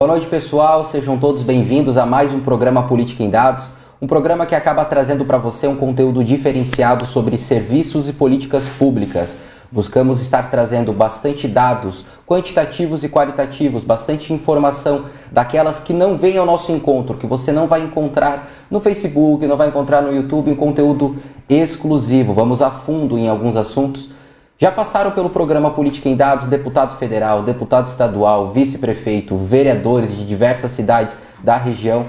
Boa noite, pessoal. Sejam todos bem-vindos a mais um programa Política em Dados, um programa que acaba trazendo para você um conteúdo diferenciado sobre serviços e políticas públicas. Buscamos estar trazendo bastante dados quantitativos e qualitativos, bastante informação daquelas que não vêm ao nosso encontro, que você não vai encontrar no Facebook, não vai encontrar no YouTube, em conteúdo exclusivo. Vamos a fundo em alguns assuntos já passaram pelo programa Política em Dados deputado federal, deputado estadual, vice-prefeito, vereadores de diversas cidades da região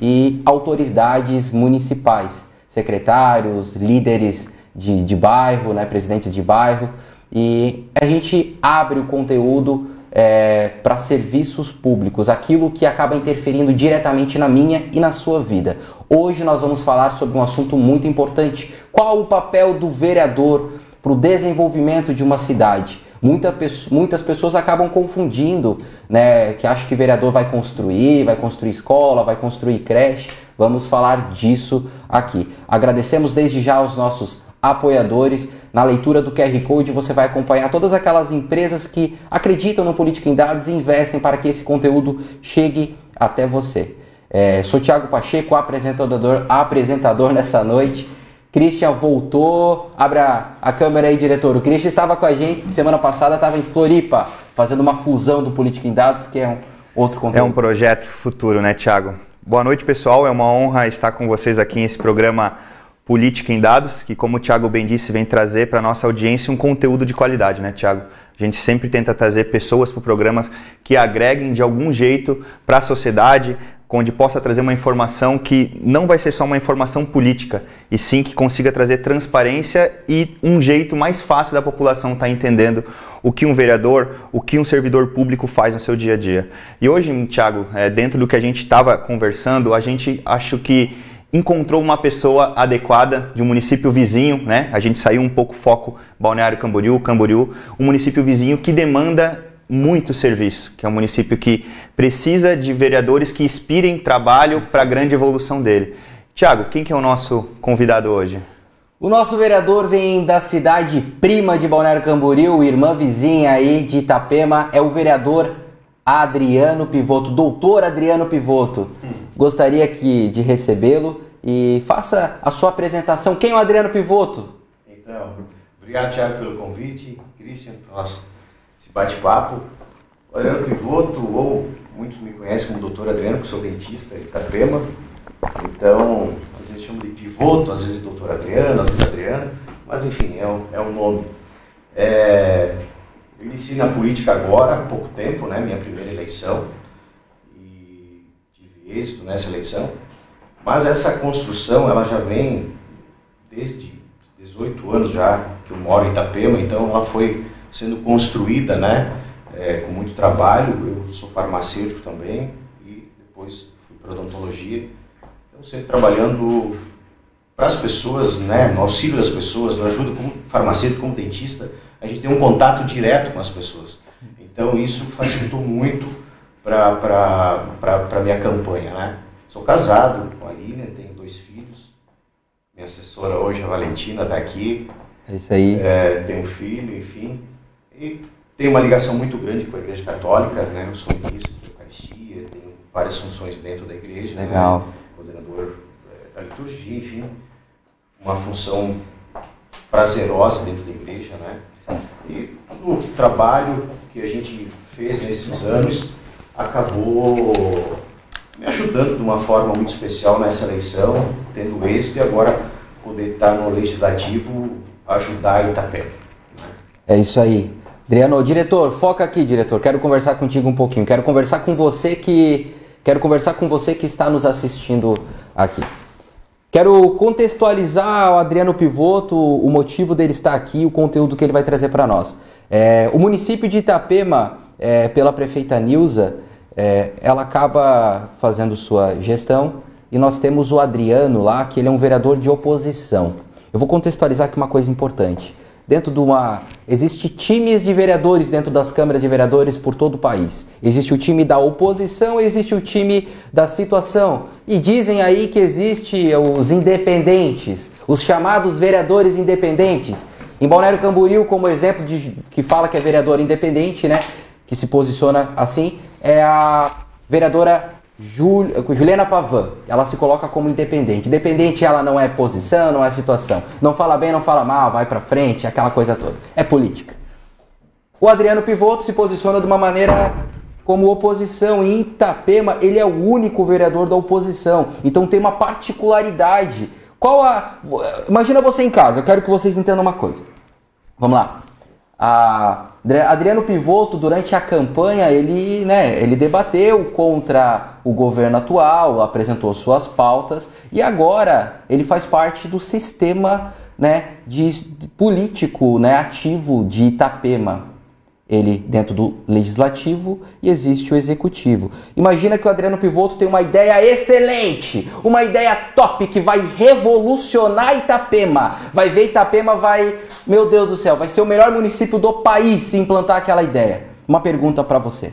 e autoridades municipais, secretários, líderes de, de bairro, né, presidentes de bairro. E a gente abre o conteúdo é, para serviços públicos, aquilo que acaba interferindo diretamente na minha e na sua vida. Hoje nós vamos falar sobre um assunto muito importante: qual o papel do vereador para o desenvolvimento de uma cidade. Muita, muitas pessoas acabam confundindo, né, que acham que vereador vai construir, vai construir escola, vai construir creche. Vamos falar disso aqui. Agradecemos desde já aos nossos apoiadores. Na leitura do QR Code você vai acompanhar todas aquelas empresas que acreditam no Política em Dados e investem para que esse conteúdo chegue até você. É, sou Thiago Pacheco, apresentador, apresentador nessa noite. Christian voltou. Abra a câmera aí, diretor. O Christian estava com a gente semana passada, estava em Floripa, fazendo uma fusão do Política em Dados, que é um outro conteúdo. É um projeto futuro, né, Thiago? Boa noite, pessoal. É uma honra estar com vocês aqui nesse programa Política em Dados, que, como o Thiago bem disse, vem trazer para a nossa audiência um conteúdo de qualidade, né, Thiago? A gente sempre tenta trazer pessoas para o programa que agreguem de algum jeito para a sociedade, onde possa trazer uma informação que não vai ser só uma informação política, e sim que consiga trazer transparência e um jeito mais fácil da população estar tá entendendo o que um vereador, o que um servidor público faz no seu dia a dia. E hoje, Thiago, é, dentro do que a gente estava conversando, a gente acho que encontrou uma pessoa adequada de um município vizinho, né? A gente saiu um pouco foco Balneário Camboriú, Camboriú, um município vizinho que demanda muito serviço, que é um município que precisa de vereadores que inspirem trabalho para a grande evolução dele. Tiago, quem que é o nosso convidado hoje? O nosso vereador vem da cidade prima de Balneário Camboriú, irmã vizinha aí de Itapema, é o vereador Adriano Pivoto, doutor Adriano Pivoto. Gostaria aqui de recebê-lo e faça a sua apresentação. Quem é o Adriano Pivoto? Então, obrigado, Tiago, pelo convite. Christian, nosso esse bate-papo. Adriano Pivoto, ou muitos me conhecem como doutor Adriano, que sou dentista em Itapema. Então, às vezes chamo de Pivoto, às vezes doutor Adriano, às vezes Adriano, mas enfim, é um, é um nome. É, eu iniciei na política agora, há pouco tempo, né, minha primeira eleição, e tive êxito nessa eleição, mas essa construção, ela já vem desde 18 anos já que eu moro em Itapema, então ela foi sendo construída, né, é, com muito trabalho. Eu sou farmacêutico também e depois fui para odontologia. Então, sempre trabalhando para as pessoas, né, no auxílio das pessoas, no ajuda como farmacêutico, como dentista, a gente tem um contato direto com as pessoas. Então, isso facilitou muito para a minha campanha, né. Sou casado com a Lilian, tenho dois filhos. Minha assessora hoje, a Valentina, está aqui. É isso aí. É, tenho um filho, enfim. E tenho uma ligação muito grande com a Igreja Católica, né? Eu sou ministro da Eucaristia, tenho várias funções dentro da igreja. Né? Legal. Né? Coordenador é, da liturgia, enfim. Uma função prazerosa dentro da igreja, né? E o trabalho que a gente fez nesses anos acabou me ajudando de uma forma muito especial nessa eleição, tendo êxito e agora poder estar no legislativo ajudar Itapé. É isso aí. Adriano, diretor, foca aqui, diretor. Quero conversar contigo um pouquinho. Quero conversar com você que quero conversar com você que está nos assistindo aqui. Quero contextualizar o Adriano Pivoto, o motivo dele estar aqui, o conteúdo que ele vai trazer para nós. É, o município de Itapema, é, pela prefeita Nilza, é, ela acaba fazendo sua gestão e nós temos o Adriano lá, que ele é um vereador de oposição. Eu vou contextualizar aqui uma coisa importante dentro de uma. Existe times de vereadores dentro das câmaras de vereadores por todo o país. Existe o time da oposição, existe o time da situação. E dizem aí que existe os independentes, os chamados vereadores independentes. Em Balneário Camboriú, como exemplo de que fala que é vereador independente, né, que se posiciona assim, é a Vereadora Juliana Pavan, ela se coloca como independente. Independente ela não é posição, não é situação. Não fala bem, não fala mal, vai para frente, aquela coisa toda. É política. O Adriano Pivoto se posiciona de uma maneira como oposição. Em Itapema, ele é o único vereador da oposição. Então tem uma particularidade. Qual a. Imagina você em casa, eu quero que vocês entendam uma coisa. Vamos lá. A Adriano Pivoto, durante a campanha, ele, né, ele debateu contra o governo atual, apresentou suas pautas e agora ele faz parte do sistema né, de, de político né, ativo de Itapema ele dentro do legislativo e existe o executivo. Imagina que o Adriano Pivoto tem uma ideia excelente, uma ideia top que vai revolucionar Itapema. Vai ver Itapema vai, meu Deus do céu, vai ser o melhor município do país se implantar aquela ideia. Uma pergunta para você.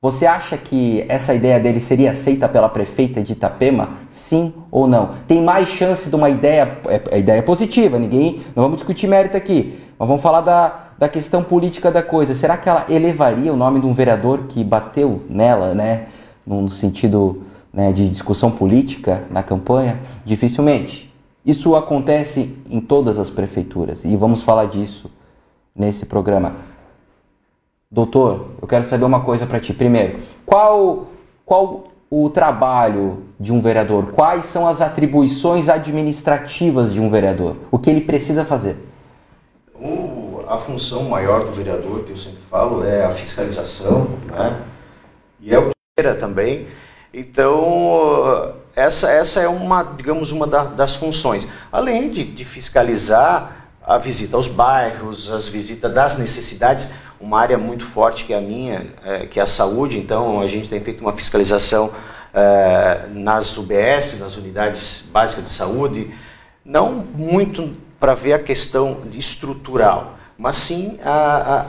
Você acha que essa ideia dele seria aceita pela prefeita de Itapema? Sim ou não? Tem mais chance de uma ideia, é, é ideia positiva, ninguém, não vamos discutir mérito aqui, mas vamos falar da da questão política da coisa. Será que ela elevaria o nome de um vereador que bateu nela, né, no sentido né, de discussão política na campanha? Dificilmente. Isso acontece em todas as prefeituras e vamos falar disso nesse programa. Doutor, eu quero saber uma coisa para ti. Primeiro, qual, qual o trabalho de um vereador? Quais são as atribuições administrativas de um vereador? O que ele precisa fazer? A função maior do vereador, que eu sempre falo, é a fiscalização, né? E é o que era também. Então, essa, essa é uma, digamos, uma da, das funções. Além de, de fiscalizar a visita aos bairros, as visitas das necessidades, uma área muito forte que é a minha, é, que é a saúde, então a gente tem feito uma fiscalização é, nas UBS, nas unidades básicas de saúde, não muito para ver a questão estrutural, mas sim a, a,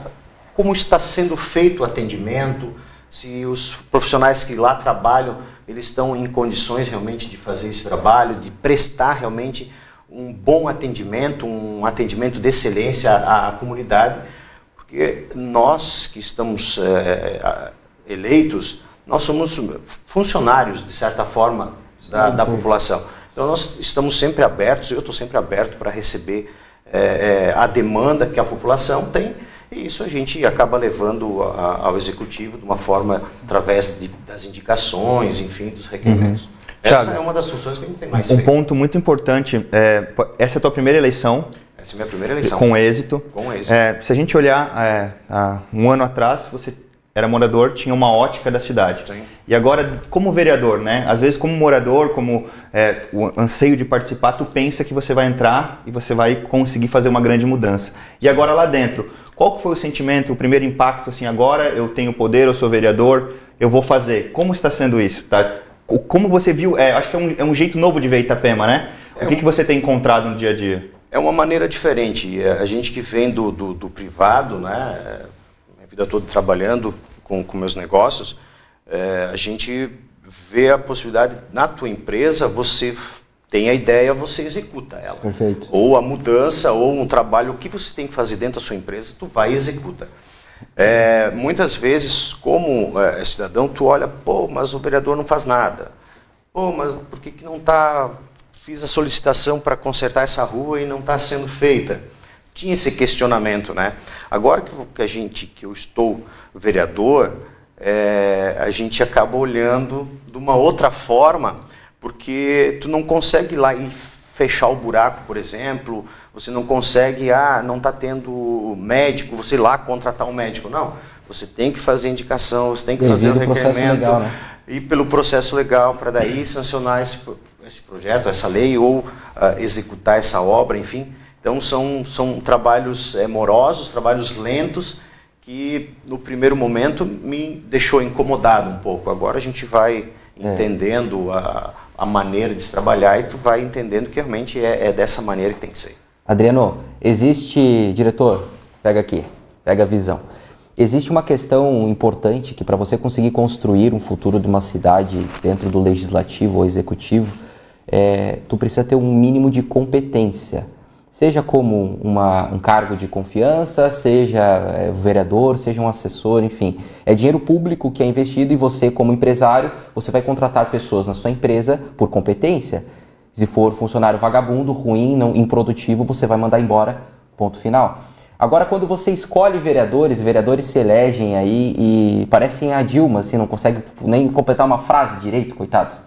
como está sendo feito o atendimento, se os profissionais que lá trabalham eles estão em condições realmente de fazer esse trabalho, de prestar realmente um bom atendimento, um atendimento de excelência à, à comunidade, porque nós que estamos é, eleitos, nós somos funcionários, de certa forma, da, da população. Então nós estamos sempre abertos, eu estou sempre aberto para receber é, é, a demanda que a população tem, e isso a gente acaba levando a, ao executivo de uma forma através de, das indicações, enfim, dos requerimentos. Uhum. Essa Thiago, é uma das funções que a gente tem mais Um feito. ponto muito importante, é, essa é a tua primeira eleição. Essa é a minha primeira eleição. Com êxito. Com êxito. É, se a gente olhar é, um ano atrás, você era morador, tinha uma ótica da cidade. Sim. E agora, como vereador, né? Às vezes, como morador, como é, o anseio de participar, tu pensa que você vai entrar e você vai conseguir fazer uma grande mudança. E agora lá dentro, qual foi o sentimento, o primeiro impacto, assim, agora eu tenho poder, eu sou vereador, eu vou fazer. Como está sendo isso? Tá? Como você viu, é, acho que é um, é um, jeito novo de ver Itapema, né? É o que, um... que você tem encontrado no dia a dia? É uma maneira diferente. É, a gente que vem do, do, do privado, né? Minha vida toda trabalhando, com, com meus negócios, é, a gente vê a possibilidade, na tua empresa, você tem a ideia, você executa ela. Perfeito. Ou a mudança, ou um trabalho, o que você tem que fazer dentro da sua empresa, tu vai e executa. É, muitas vezes, como é, cidadão, tu olha, pô, mas o vereador não faz nada. Pô, mas por que, que não está... Fiz a solicitação para consertar essa rua e não está sendo feita. Tinha esse questionamento, né? Agora que a gente, que eu estou vereador, é, a gente acaba olhando de uma outra forma, porque tu não consegue ir lá e fechar o buraco, por exemplo, você não consegue, ah, não está tendo médico, você ir lá contratar um médico. Não, você tem que fazer indicação, você tem que fazer o requerimento, legal, né? e pelo processo legal, para daí sancionar esse, esse, projeto, essa lei, ou uh, executar essa obra, enfim. Então são, são trabalhos é, morosos, trabalhos lentos, que no primeiro momento me deixou incomodado um pouco. Agora a gente vai é. entendendo a, a maneira de se trabalhar e tu vai entendendo que realmente é, é dessa maneira que tem que ser. Adriano, existe, diretor, pega aqui, pega a visão. Existe uma questão importante que para você conseguir construir um futuro de uma cidade dentro do legislativo ou executivo, é, tu precisa ter um mínimo de competência seja como uma, um cargo de confiança, seja é, vereador, seja um assessor, enfim. É dinheiro público que é investido e você, como empresário, você vai contratar pessoas na sua empresa por competência. Se for funcionário vagabundo, ruim, não improdutivo, você vai mandar embora, ponto final. Agora, quando você escolhe vereadores, vereadores se elegem aí e parecem a Dilma, assim, não consegue nem completar uma frase direito, coitados.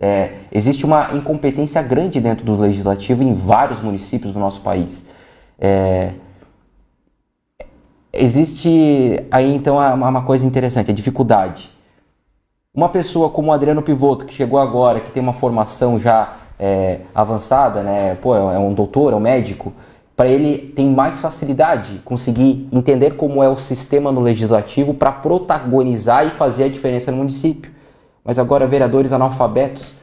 É, existe uma incompetência grande dentro do legislativo em vários municípios do nosso país. É, existe aí então uma coisa interessante, a dificuldade. Uma pessoa como o Adriano Pivoto, que chegou agora, que tem uma formação já é, avançada, né? Pô, é um doutor, é um médico, para ele tem mais facilidade conseguir entender como é o sistema no legislativo para protagonizar e fazer a diferença no município. Mas agora vereadores analfabetos,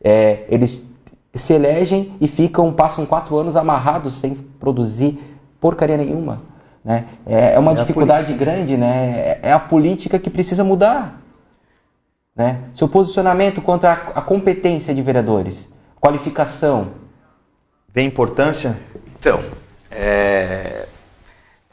é, eles se elegem e ficam, passam quatro anos amarrados sem produzir porcaria nenhuma. Né? É, é uma é dificuldade grande, né? É a política que precisa mudar. Né? Seu posicionamento contra a, a competência de vereadores, qualificação. Vem importância? Então, é,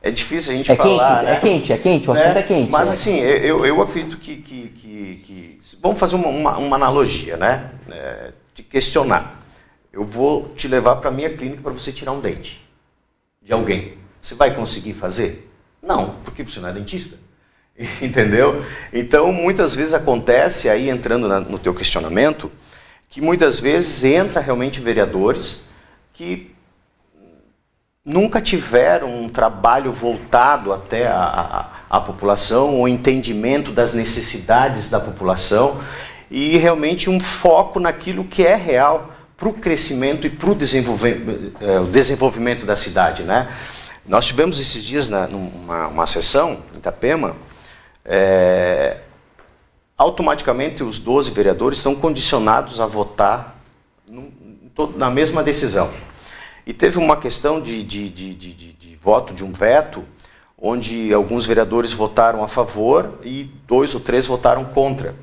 é difícil a gente é falar. Quente, né? É quente, é quente, o assunto é, é quente. Mas assim, eu, eu acredito que, que, que, que Vamos fazer uma, uma, uma analogia, né? É, de questionar. Eu vou te levar para a minha clínica para você tirar um dente de alguém. Você vai conseguir fazer? Não, porque você não é dentista. Entendeu? Então, muitas vezes acontece, aí entrando na, no teu questionamento, que muitas vezes entra realmente vereadores que nunca tiveram um trabalho voltado até a, a, a população, o entendimento das necessidades da população e realmente um foco naquilo que é real para o crescimento e para o desenvolvimento, é, o desenvolvimento da cidade. Né? Nós tivemos esses dias na, numa uma sessão em Itapema, é, automaticamente os 12 vereadores estão condicionados a votar no, na mesma decisão. E teve uma questão de, de, de, de, voto, de um veto, onde alguns vereadores votaram a favor e dois ou três votaram contra.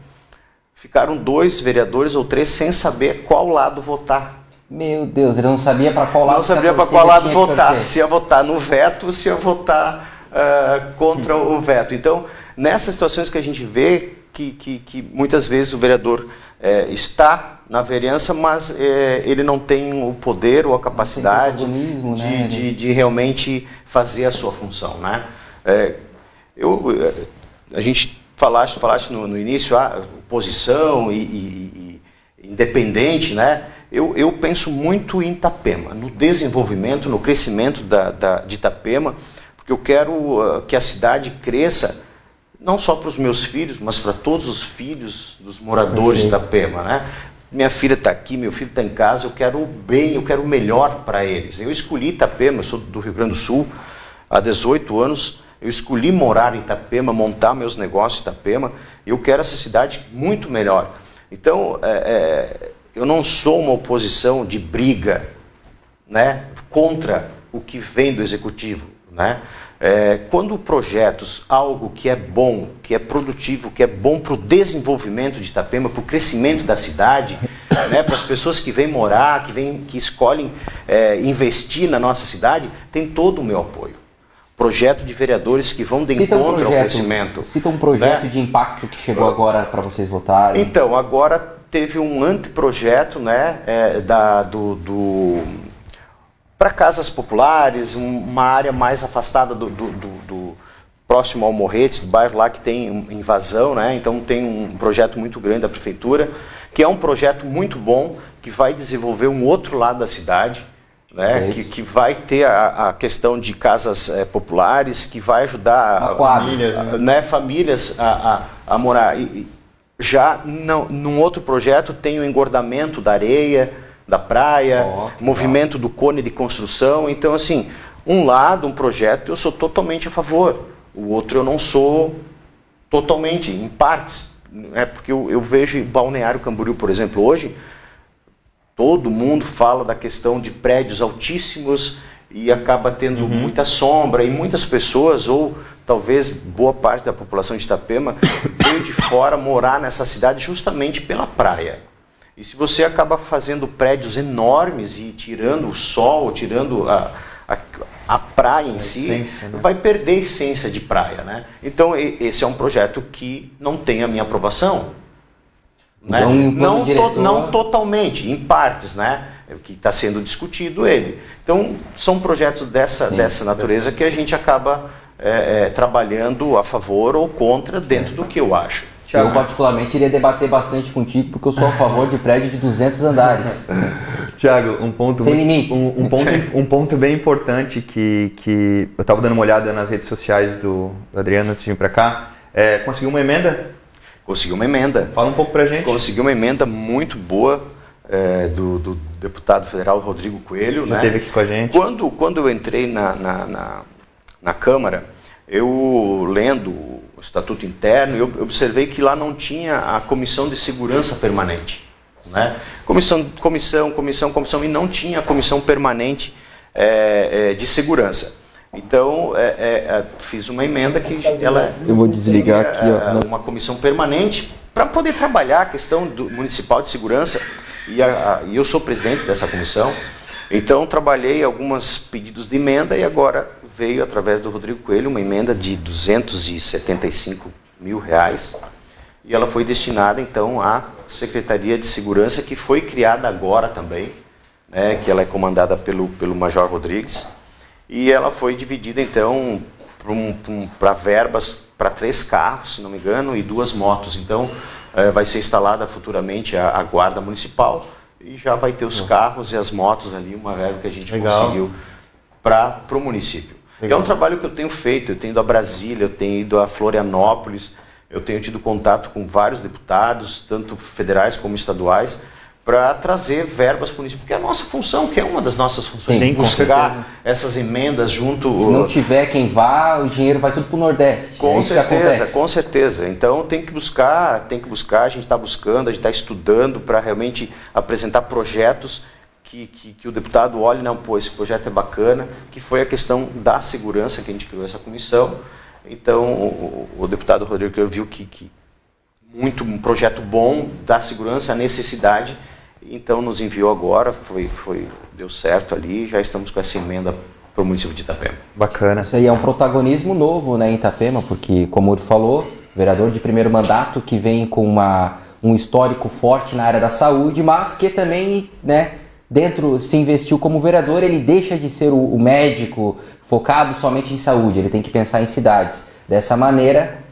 Ficaram dois vereadores ou três sem saber qual lado votar. Meu Deus, ele não sabia para qual lado Não sabia para qual lado votar. Se ia votar no veto, se ia votar uh, contra o veto. Então, nessas situações que a gente vê que, que, que muitas vezes o vereador uh, está na vereança, mas é, ele não tem o poder ou a capacidade de, né? de, de, realmente fazer a sua função. Né? É, eu, a gente falaste, falaste no, no início, ah, oposição e, e, e, independente, né? Eu, eu penso muito em Itapema, no desenvolvimento, no crescimento da, da, de Itapema, porque eu quero uh, que a cidade cresça não só para os meus filhos, mas para todos os filhos dos moradores Perfeito. de Itapema, né? Minha filha está aqui, meu filho está em casa, eu quero o bem, eu quero o melhor para eles. Eu escolhi Itapema, eu sou do Rio Grande do Sul, há 18 anos, eu escolhi morar em Itapema, montar meus negócios em Itapema, eu quero essa cidade muito melhor. Então, é, é, eu não sou uma oposição de briga né, contra o que vem do executivo. Né? É, quando projetos, algo que é bom, que é produtivo, que é bom para o desenvolvimento de Itapema, para o crescimento da cidade, né, para as pessoas que vêm morar, que, vêm, que escolhem é, investir na nossa cidade, tem todo o meu apoio. Projeto de vereadores que vão de cita encontro um projeto, ao crescimento. Cita um projeto né? de impacto que chegou agora para vocês votarem. Então, agora teve um anteprojeto né, é, da, do, do para casas populares, uma área mais afastada do, do, do, do próximo ao Morretes, do bairro lá que tem invasão, né? Então tem um projeto muito grande da prefeitura, que é um projeto muito bom, que vai desenvolver um outro lado da cidade, né? Que, que vai ter a, a questão de casas é, populares, que vai ajudar a, famílias, né? né? famílias a, a, a morar. E, já não, num outro projeto tem o engordamento da areia, da praia, oh, movimento do cone de construção. Então, assim, um lado, um projeto, eu sou totalmente a favor. O outro eu não sou totalmente, em partes. Né? Porque eu, eu vejo Balneário Camboriú, por exemplo, hoje, todo mundo fala da questão de prédios altíssimos e acaba tendo uhum. muita sombra e muitas pessoas, ou talvez boa parte da população de Itapema, veio de fora morar nessa cidade justamente pela praia. E se você acaba fazendo prédios enormes e tirando o sol, tirando a, a, a praia em a si, essência, né? vai perder a essência de praia. Né? Então, esse é um projeto que não tem a minha aprovação. Né? Então, não, diretor... to, não totalmente, em partes, né? É o que está sendo discutido ele. Então, são projetos dessa, Sim, dessa natureza que a gente acaba é, é, trabalhando a favor ou contra dentro do que eu acho. Eu, particularmente, iria debater bastante contigo, porque eu sou a favor de prédio de 200 andares. Tiago, um ponto Sem limites. Um, um, ponto, um ponto bem importante que, que eu estava dando uma olhada nas redes sociais do Adriano antes de vir para cá. É, conseguiu uma emenda? Conseguiu uma emenda. Fala um pouco para gente. Conseguiu uma emenda muito boa é, do, do, deputado federal Rodrigo Coelho. Já né? esteve aqui com a gente. Quando, quando eu entrei na, na, na, na Câmara, eu lendo o Estatuto Interno, eu observei que lá não tinha a Comissão de Segurança Permanente. Né? Comissão, comissão, comissão, comissão, e não tinha a Comissão Permanente é, é, de Segurança. Então, é, fiz uma emenda que ela. Eu vou desligar aqui. Ó. Uma comissão permanente para poder trabalhar a questão do municipal de segurança e, a, a, e eu sou presidente dessa comissão. Então trabalhei alguns pedidos de emenda e agora veio através do Rodrigo Coelho uma emenda de 275 mil reais e ela foi destinada então à Secretaria de Segurança que foi criada agora também, né, que ela é comandada pelo, pelo Major Rodrigues e ela foi dividida então para verbas para três carros, se não me engano, e duas motos. Então é, vai ser instalada futuramente a, a, guarda municipal e já vai ter os carros e as motos ali, uma verba que a gente Legal. conseguiu para o município. Legal. É um trabalho que eu tenho feito, eu tenho ido a Brasília, eu tenho ido a Florianópolis, eu tenho tido contato com vários deputados, tanto federais como estaduais, para trazer verbas para o município, porque é a nossa função, que é uma das nossas funções, Sim, buscar essas emendas junto. Se não tiver quem vá, o dinheiro vai tudo para o Nordeste. Com é certeza, com certeza. Então tem que buscar, tem que buscar, a gente está buscando, a gente está estudando para realmente apresentar projetos que, que, que, o deputado olhe, não, pô, esse projeto é bacana, que foi a questão da segurança que a gente criou essa comissão. Então o, o deputado Rodrigo viu que, que muito um projeto bom da segurança, a necessidade então nos enviou agora, foi, foi, deu certo ali, já estamos com essa emenda para o município de Itapema. Bacana. Isso aí é um protagonismo novo né, em Itapema, porque, como ele falou, vereador de primeiro mandato que vem com uma, um histórico forte na área da saúde, mas que também, né, dentro, se investiu como vereador, ele deixa de ser o, o médico focado somente em saúde, ele tem que pensar em cidades. Dessa maneira,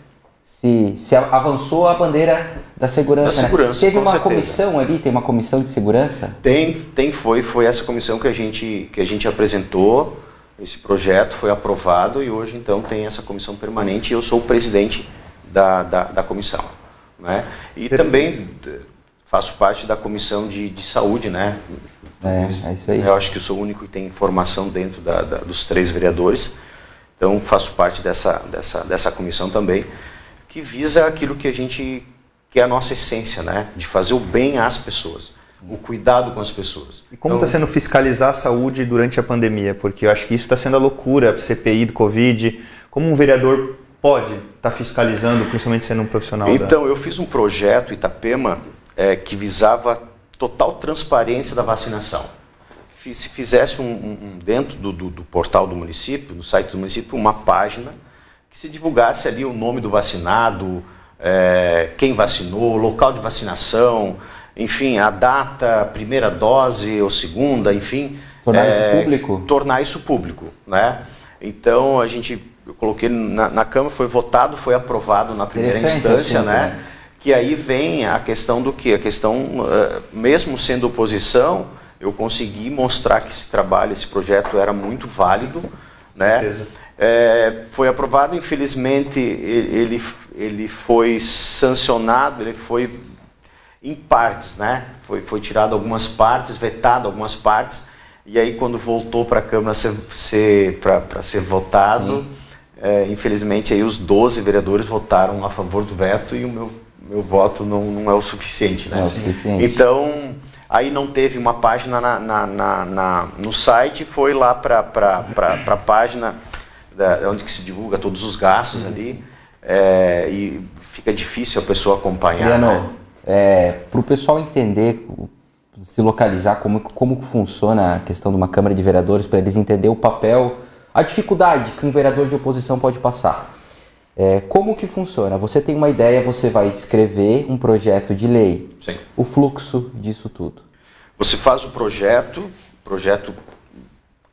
se, se avançou a bandeira da segurança. Da né? segurança Teve uma certeza. comissão ali, tem uma comissão de segurança? Tem, tem foi, foi essa comissão que a gente que a gente apresentou. Esse projeto foi aprovado e hoje então tem essa comissão permanente e eu sou o presidente da, da, da comissão. Né? E Perfeito. também eh, faço parte da comissão de, de saúde, né? É, é isso aí. Eu acho que eu sou o único que tem formação dentro da, da, dos três vereadores. Então faço parte dessa, dessa, dessa comissão também que visa aquilo que a gente que é a nossa essência, né? De fazer o bem às pessoas, o cuidado com as pessoas. E como está então, sendo fiscalizar a saúde durante a pandemia? Porque eu acho que isso está sendo a loucura, a CPI do Covid. Como um vereador pode estar tá fiscalizando, principalmente sendo um profissional? Então, da... eu fiz um projeto Itapema é, que visava total transparência da vacinação. Se fizesse um, um dentro do, do, do portal do município, no site do município, uma página que se divulgasse ali o nome do vacinado, é, quem vacinou, local de vacinação, enfim, a data, primeira dose ou segunda, enfim. Tornar é, isso público? Tornar isso público, né? Então a gente, eu coloquei na, na Câmara, foi votado, foi aprovado na primeira instância, assim, né? né? Que aí vem a questão do que? A questão, uh, mesmo sendo oposição, eu consegui mostrar que esse trabalho, esse projeto era muito válido, né? É, foi aprovado, infelizmente ele, ele foi sancionado, ele foi em partes, né? Foi, foi tirado algumas partes, vetado algumas partes, e aí quando voltou para a Câmara ser, ser para ser votado, é, infelizmente aí os 12 vereadores votaram a favor do veto e o meu, meu voto não, não é o suficiente, né? É o suficiente. Então aí não teve uma página na, na, na, na no site, foi lá para a página da, onde que se divulga todos os gastos uhum. ali, é, e fica difícil a pessoa acompanhar. Adriano, né? É, Para o pessoal entender, se localizar como, como funciona a questão de uma Câmara de Vereadores, para eles entenderem o papel, a dificuldade que um vereador de oposição pode passar. É, como que funciona? Você tem uma ideia, você vai escrever um projeto de lei. Sim. O fluxo disso tudo. Você faz o projeto, projeto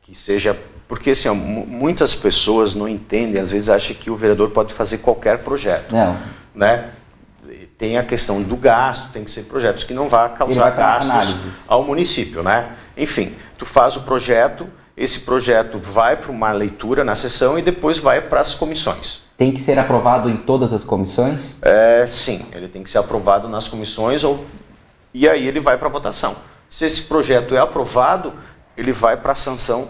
que seja. Porque assim, ó, muitas pessoas não entendem, às vezes acham que o vereador pode fazer qualquer projeto. Não. Né? Tem a questão do gasto, tem que ser projetos que não vá causar vai gastos análises. ao município. Né? Enfim, tu faz o projeto, esse projeto vai para uma leitura na sessão e depois vai para as comissões. Tem que ser aprovado em todas as comissões? É, sim, ele tem que ser aprovado nas comissões ou, e aí ele vai para votação. Se esse projeto é aprovado, ele vai para a sanção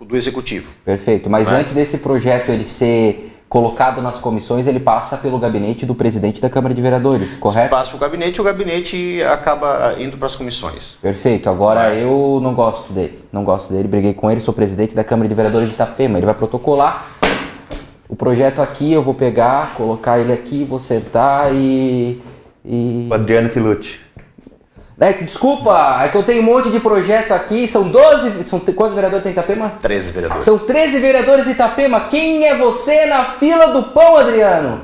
do executivo. Perfeito. Mas Né? antes desse projeto ele ser colocado nas comissões, ele passa pelo gabinete do presidente da Câmara de Vereadores, correto? Passa o gabinete, o gabinete acaba indo para as comissões. Perfeito. Agora eu não gosto dele. Não gosto dele. Briguei com ele. Sou presidente da Câmara de Vereadores de Itapema. Ele vai protocolar o projeto aqui. Eu vou pegar, colocar ele aqui, vou sentar e. e... O Adriano que lute. É, desculpa, é que eu tenho um monte de projeto aqui. São 12. São, quantos vereadores tem em Itapema? 13 vereadores. São 13 vereadores de Itapema. Quem é você na fila do pão, Adriano?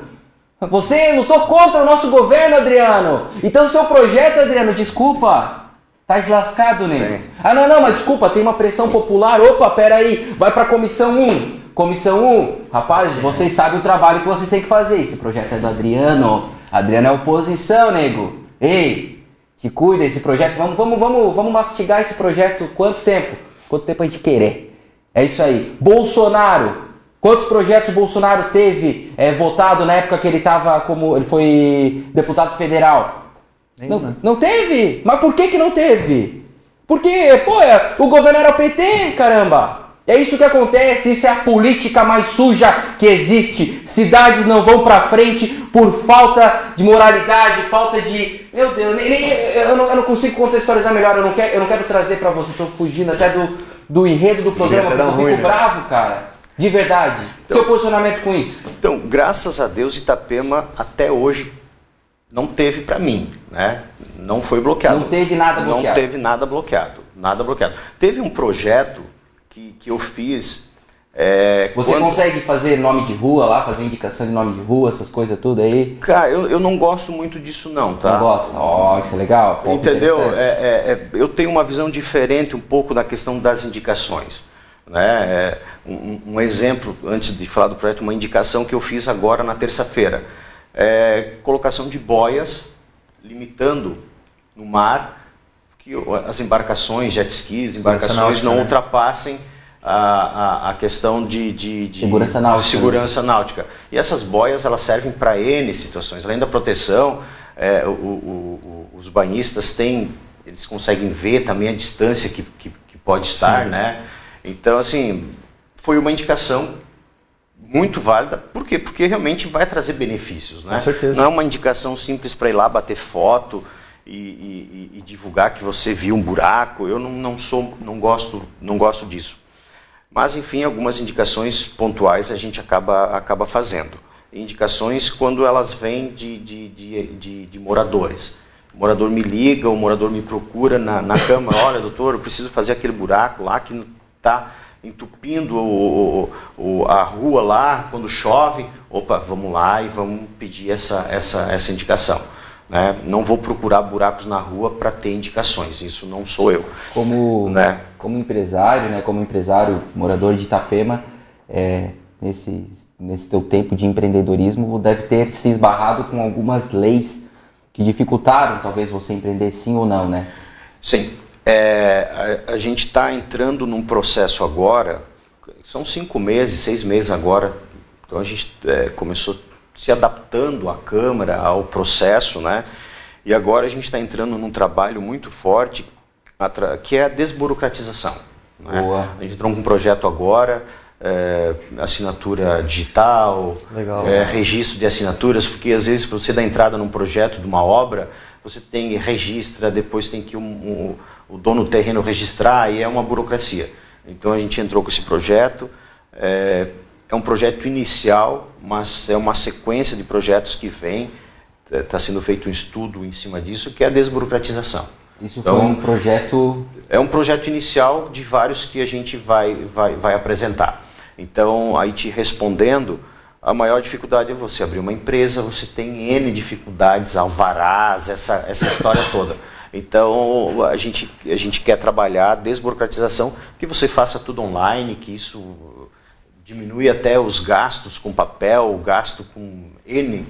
Você lutou contra o nosso governo, Adriano. Então, seu projeto, Adriano, desculpa. Tá eslascado, né? Sim. Ah, não, não, mas desculpa, tem uma pressão popular. Opa, peraí. Vai pra comissão 1. Comissão 1. Rapaz, vocês sabem o trabalho que vocês têm que fazer. Esse projeto é do Adriano. Adriano é oposição, nego. Ei, que cuida esse projeto. Vamos, vamos, vamos, vamos mastigar esse projeto. Quanto tempo? Quanto tempo a gente querer? É isso aí. Bolsonaro. Quantos projetos o Bolsonaro teve é, votado na época que ele estava como ele foi deputado federal? Não, não teve. Mas por que que não teve? Porque, pô, é, o governo era o PT, caramba. É isso que acontece, isso é a política mais suja que existe. Cidades não vão pra frente por falta de moralidade, falta de. Meu Deus, eu, não, eu não consigo contextualizar melhor, eu não quero, eu não quero trazer pra você, tô fugindo até do, do enredo do programa, até porque eu fico ruim, né? bravo, cara. De verdade. Seu posicionamento com isso? Então, graças a Deus, Itapema até hoje não teve para mim, né? Não foi bloqueado. Não teve nada Não bloqueado. teve nada bloqueado, nada bloqueado. Teve um projeto que, que eu fiz. é, Você quando- consegue fazer nome de rua lá, fazer indicação de nome de rua, essas coisas tudo aí? Cara, eu, eu não gosto muito disso não, tá? Não gosta? Ó, isso é legal. ponto Entendeu? É, é, é, eu tenho uma visão diferente um pouco da questão das indicações. Né? É, um, um exemplo, antes de falar do projeto, uma indicação que eu fiz agora na terça-feira. É colocação de boias, limitando no mar que as embarcações, jet skis, embarcações não né? ultrapassem a, a, a questão de, de, de Segurança náutica, segurança náutica. E essas boias elas servem para N situações, além da proteção, é, o- o- o- os banhistas têm, eles conseguem ver também a distância que, que, que pode estar, né? Então, assim, foi uma indicação muito válida. Por quê? Porque realmente vai trazer benefícios, né? Com certeza. Não é uma indicação simples para ir lá bater foto e, e- e- divulgar que você viu um buraco. Eu não, não sou, não gosto, não gosto disso. Mas, enfim, algumas indicações pontuais a gente acaba, acaba fazendo. Indicações quando elas vêm de, de, de, de- de moradores. O morador me liga, o morador me procura na, na Câmara, olha, doutor, eu preciso fazer aquele buraco lá que está entupindo o- o- a rua lá quando chove. Opa, vamos lá e vamos pedir essa, essa, essa indicação. Né? Não vou procurar buracos na rua para ter indicações, isso não sou eu. Como, Né? como empresário, né, como empresário morador de Itapema, é, nesse, nesse teu tempo de empreendedorismo, deve ter se esbarrado com algumas leis que dificultaram talvez você empreender sim ou não, né? Sim. É, a, a gente está entrando num processo agora, são cinco meses, seis meses agora, então a gente é, começou se adaptando à Câmara, ao processo, né? E agora a gente está entrando num trabalho muito forte, que é a desburocratização. Né? Boa. A gente entrou com um projeto agora, é, assinatura digital, Legal. é, registro de assinaturas, porque às vezes para você dar entrada num projeto de uma obra, você tem registra, depois tem que um- um- o dono do terreno registrar e é uma burocracia. Então a gente entrou com esse projeto. É, é um projeto inicial, mas é uma sequência de projetos que vem. está sendo feito um estudo em cima disso, que é a desburocratização. Isso então, foi um projeto... É um projeto inicial de vários que a gente vai, vai, vai apresentar. Então, aí te respondendo, a maior dificuldade é você abrir uma empresa, você tem N dificuldades, alvarás, essa, essa história toda. Então, a gente, a gente quer trabalhar a desburocratização, que você faça tudo online, que isso diminui até os gastos com papel, o gasto com N,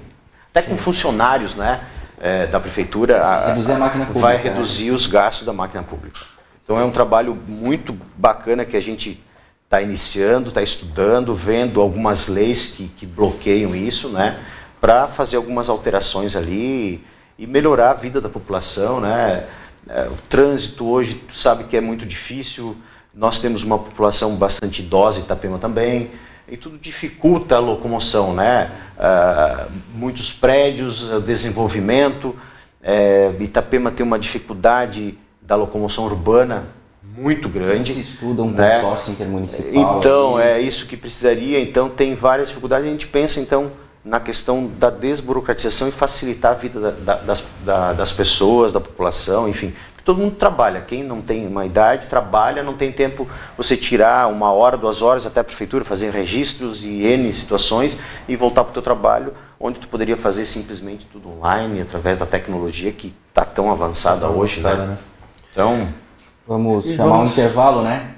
até com funcionários né, é, da prefeitura. A, a máquina pública. Vai né? reduzir os gastos da máquina pública. Então, é um trabalho muito bacana que a gente está iniciando, está estudando, vendo algumas leis que, que bloqueiam isso, né, para fazer algumas alterações ali e melhorar a vida da população, né? É, o trânsito hoje, tu sabe que é muito difícil. Nós temos uma população bastante idosa, Itapema também, e tudo dificulta a locomoção, né? Uh, muitos prédios, o desenvolvimento. É, Itapema tem uma dificuldade da locomoção urbana muito grande. Se estuda um né? consórcio intermunicipal. Então, é isso que precisaria. Então, tem várias dificuldades. A gente pensa, então, na questão da desburocratização e facilitar a vida da, da, das, da, das pessoas, da população, enfim. Todo mundo trabalha. Quem não tem uma idade trabalha, não tem tempo você tirar uma hora, duas horas até a prefeitura, fazer registros e N situações e voltar para o teu trabalho, onde tu poderia fazer simplesmente tudo online, através da tecnologia que está tão avançada tá hoje. Né? Avançada, né? né? Então. Vamos chamar vamos... um intervalo, né?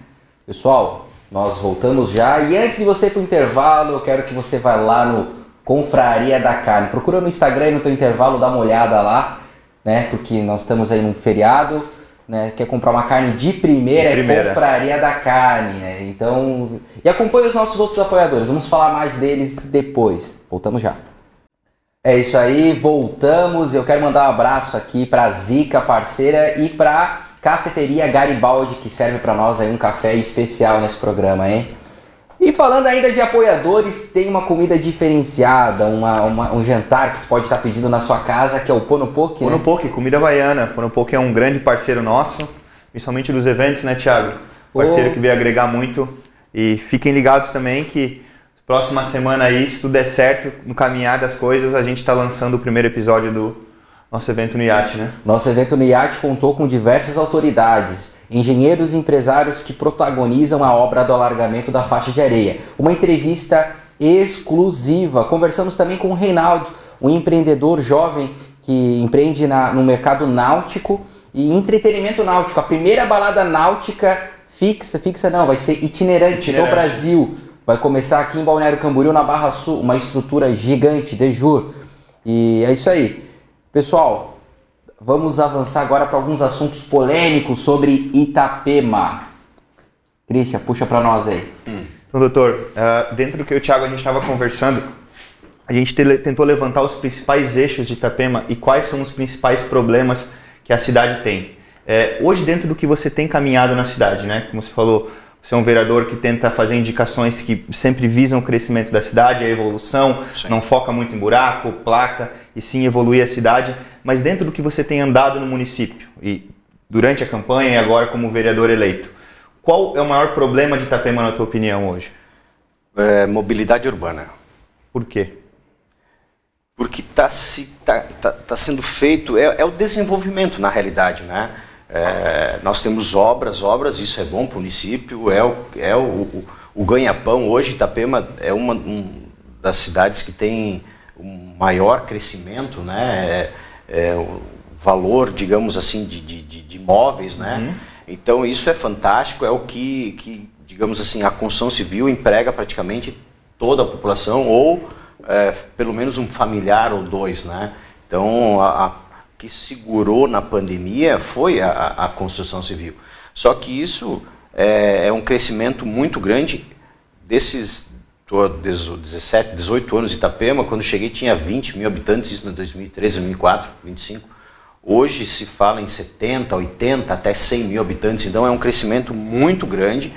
Pessoal, nós voltamos já. E antes de você ir para o intervalo, eu quero que você vá lá no Confraria da Carne. Procura no Instagram e no teu intervalo, dá uma olhada lá, né? Porque nós estamos aí num feriado, né? Quer comprar uma carne de primeira, de primeira. é Confraria da Carne, né? Então, e acompanhe os nossos outros apoiadores. Vamos falar mais deles depois. Voltamos já. É isso aí, voltamos. Eu quero mandar um abraço aqui para Zica, parceira, e para Cafeteria Garibaldi, que serve para nós aí um café especial nesse programa, hein? E falando ainda de apoiadores, tem uma comida diferenciada, uma, uma, um jantar que pode estar pedindo na sua casa, que é o Ponopoke, né? Ponopoke, comida havaiana. Ponopoke é um grande parceiro nosso, principalmente dos eventos, né, Thiago? Parceiro oh. que veio agregar muito. E fiquem ligados também que próxima semana aí, se tudo der certo, no caminhar das coisas, a gente está lançando o primeiro episódio do nosso evento no iate, né? Nosso evento no iate contou com diversas autoridades engenheiros e empresários que protagonizam a obra do alargamento da faixa de areia. Uma entrevista exclusiva. Conversamos também com o Reinaldo, um empreendedor jovem que empreende na, no mercado náutico e entretenimento náutico. A primeira balada náutica fixa, fixa não, vai ser itinerante, itinerante. do Brasil. Vai começar aqui em Balneário Camboriú, na Barra Sul, uma estrutura gigante, de juro. E é isso aí. Pessoal, vamos avançar agora para alguns assuntos polêmicos sobre Itapema. Christian, puxa para nós aí. Então, doutor, uh, dentro do que o Thiago a gente estava conversando, a gente te, tentou levantar os principais eixos de Itapema e quais são os principais problemas que a cidade tem. É, hoje, dentro do que você tem caminhado na cidade, né? Como você falou, você é um vereador que tenta fazer indicações que sempre visam o crescimento da cidade, a evolução, sim. não foca muito em buraco, placa, e sim evoluir a cidade mas dentro do que você tem andado no município e durante a campanha e agora como vereador eleito, qual é o maior problema de Itapema na tua opinião hoje? É, mobilidade urbana. Por quê? Porque está tá, tá, tá sendo feito, é, é, o desenvolvimento na realidade, né? É, nós temos obras, obras, isso é bom para o município, é o, é o, o, o ganha-pão. Hoje Itapema é uma um, das cidades que tem um maior crescimento, né? É, é, o valor, digamos assim, de, de, de imóveis, né? Uhum. Então isso é fantástico, é o que, que, digamos assim, a construção civil emprega praticamente toda a população ou é, pelo menos um familiar ou dois, né? Então a, a que segurou na pandemia foi a, a, construção civil. Só que isso é, é um crescimento muito grande desses 17, 18 anos em Itapema, quando cheguei tinha 20 mil habitantes, isso em 2013, 2004, 25. Hoje se fala em 70, 80, até 100 mil habitantes, então é um crescimento muito grande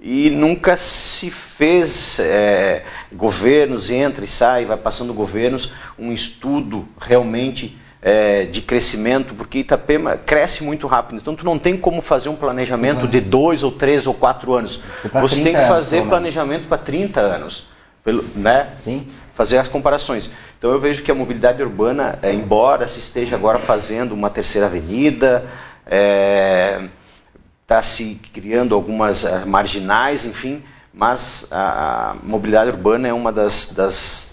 e nunca se fez é, governos, entra e sai, vai passando governos, um estudo realmente é, de crescimento, porque Itapema cresce muito rápido. Então, tu não tem como fazer um planejamento de dois ou três ou quatro anos. Você tem que fazer anos, planejamento para 30 anos. Pelo, né? Sim. fazer as comparações. Então eu vejo que a mobilidade urbana, é, embora se esteja agora fazendo uma terceira avenida, está é, tá se criando algumas uh, marginais, enfim, mas a, a, mobilidade urbana é uma das, das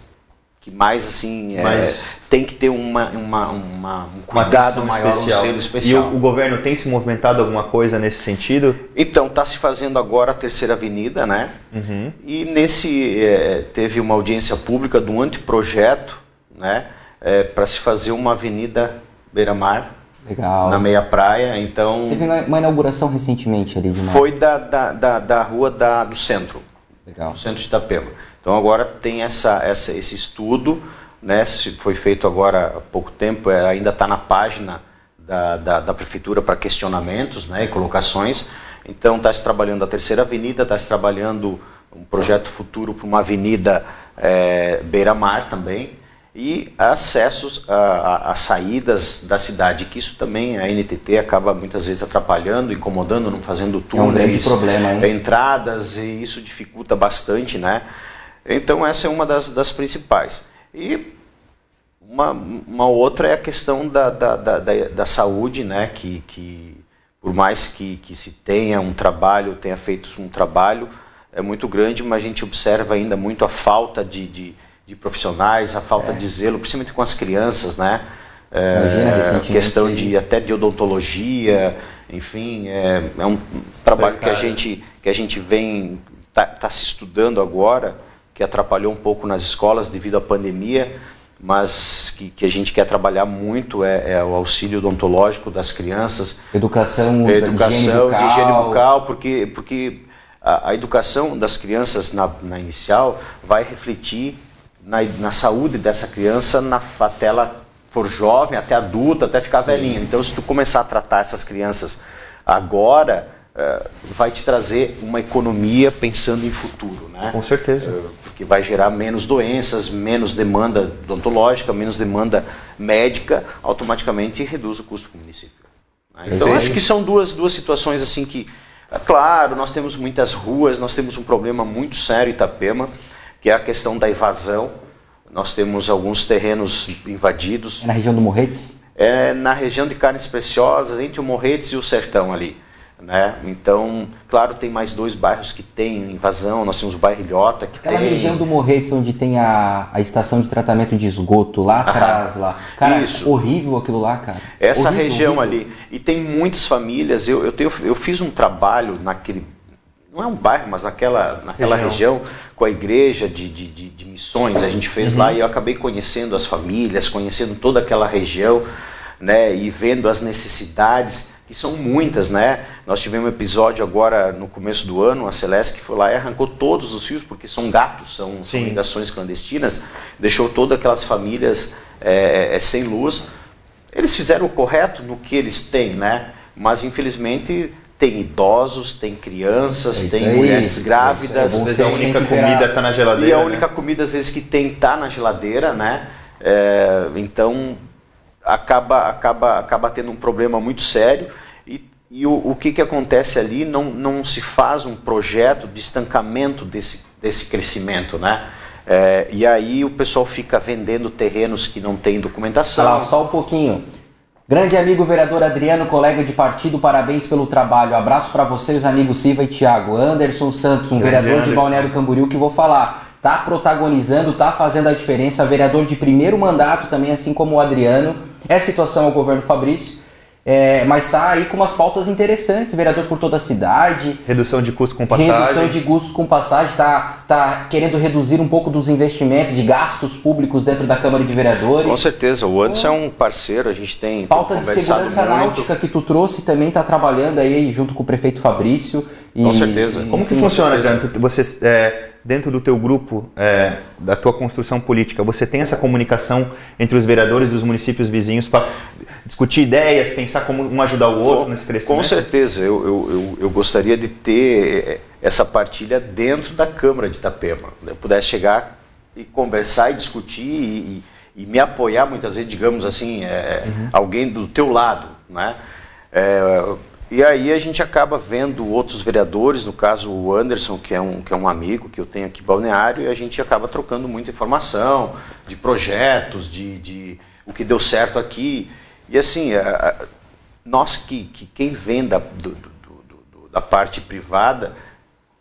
mais assim é, tem que ter uma, uma, uma um cuidado maior, especial. um selo especial. E o, o, governo tem se movimentado alguma coisa nesse sentido? Então está se fazendo agora a terceira avenida, né? Uhum. E nesse é, teve uma audiência pública do anteprojeto, né? É, para se fazer uma avenida beira-mar. Legal. Na meia praia, então. Teve uma inauguração recentemente ali de uma... Foi da, da, da, da rua da, do centro. Legal. Do centro de Itapema. Então agora tem essa, essa, esse estudo, né, foi feito agora há pouco tempo, é, ainda está na página da, da, da prefeitura para questionamentos né, e colocações. Então está se trabalhando a terceira avenida, está se trabalhando um projeto futuro para uma avenida é, beira-mar também e acessos a, a, a, saídas da cidade, que isso também a NTT acaba muitas vezes atrapalhando, incomodando, não fazendo túneis, é um grande problema, hein? entradas e isso dificulta bastante, né? Então, essa é uma das, das principais. E uma, uma outra é a questão da, da, da, da, saúde, né? que, que por mais que, que se tenha um trabalho, tenha feito um trabalho, é muito grande, mas a gente observa ainda muito a falta de, de, de profissionais, a falta é. de zelo, principalmente com as crianças, né? É, questão de até de odontologia, enfim, é, é um trabalho que a gente que a gente vem tá, tá se estudando agora que atrapalhou um pouco nas escolas devido à pandemia, mas que, que a gente quer trabalhar muito é, é, o auxílio odontológico das crianças. Educação, educação de higiene bucal, de higiene bucal porque, porque a, a, educação das crianças na, na inicial vai refletir na, na, saúde dessa criança na, até ela for jovem, até adulta, até ficar Sim. velhinha. Então, se tu começar a tratar essas crianças agora, uh, vai te trazer uma economia pensando em futuro, né? Com certeza. Que vai gerar menos doenças, menos demanda odontológica, menos demanda médica, automaticamente reduz o custo para o município. Né? Então, acho que são duas, duas situações assim que, é claro, nós temos muitas ruas, nós temos um problema muito sério em Itapema, que é a questão da invasão. Nós temos alguns terrenos invadidos. É na região do Morretes? É na região de carnes preciosas, entre o Morretes e o Sertão ali. Né? Então, claro, tem mais dois bairros que tem invasão. Nós temos o bairro Ilhota. Que Aquela tem... região do Morretes, onde tem a, a estação de tratamento de esgoto lá atrás. lá. Cara, Isso. horrível aquilo lá, cara. Essa horrível, região horrível. ali. E tem muitas famílias. Eu, eu, tenho, eu fiz um trabalho naquele. Não é um bairro, mas naquela, naquela região, região com a igreja de, de, de, de missões. A gente fez uhum. lá e eu acabei conhecendo as famílias, conhecendo toda aquela região. Né, e vendo as necessidades que são muitas, né? Nós tivemos um episódio agora no começo do ano, a Celeste que foi lá e arrancou todos os fios, porque são gatos, são, são ligações clandestinas, deixou todas aquelas famílias é, é, sem luz. Eles fizeram o correto no que eles têm, né? Mas infelizmente tem idosos, tem crianças, é tem aí, mulheres grávidas. Às vezes a única comida está na geladeira. E a né? única comida às vezes que tem está na geladeira, né? É, então acaba, acaba, acaba tendo um problema muito sério. E, e o, o que, que acontece ali? Não, não se faz um projeto de estancamento desse, desse crescimento, né? É, e aí o pessoal fica vendendo terrenos que não tem documentação. Ah, só um pouquinho. Grande amigo vereador Adriano, colega de partido, parabéns pelo trabalho. Abraço para vocês, amigos Silva e Thiago. Anderson Santos, um Grande vereador Anderson. de Balneário Camboriú que vou falar. Tá protagonizando, tá fazendo a diferença. Vereador de primeiro mandato também, assim como o Adriano é situação ao governo Fabrício, é, mas está aí com umas pautas interessantes, vereador por toda a cidade. Redução de custos com passagem. Redução de custos com passagem, está tá querendo reduzir um pouco dos investimentos, de gastos públicos dentro da Câmara de Vereadores. Com certeza, o Anderson é um parceiro, a gente tem Pauta de segurança muito. náutica que tu trouxe também está trabalhando aí junto com o prefeito Fabrício. E, com certeza. Como que funciona, Janto? Você, é, dentro do teu grupo, é, da tua construção política, você tem essa comunicação entre os vereadores dos municípios vizinhos para discutir ideias, pensar como um ajudar o outro com, nesse crescimento? Com certeza, eu, eu, eu, eu, gostaria de ter essa partilha dentro da Câmara de Itapema. Eu pudesse chegar e conversar e discutir e, e, e me apoiar muitas vezes, digamos assim, é, uhum. alguém do teu lado, né? É, e aí a gente acaba vendo outros vereadores, no caso o Anderson, que é um, que é um amigo que eu tenho aqui Balneário, e a gente acaba trocando muita informação de projetos, de, de o que deu certo aqui. E assim, a, a, nós que, que quem vem da, do, do, do, da parte privada,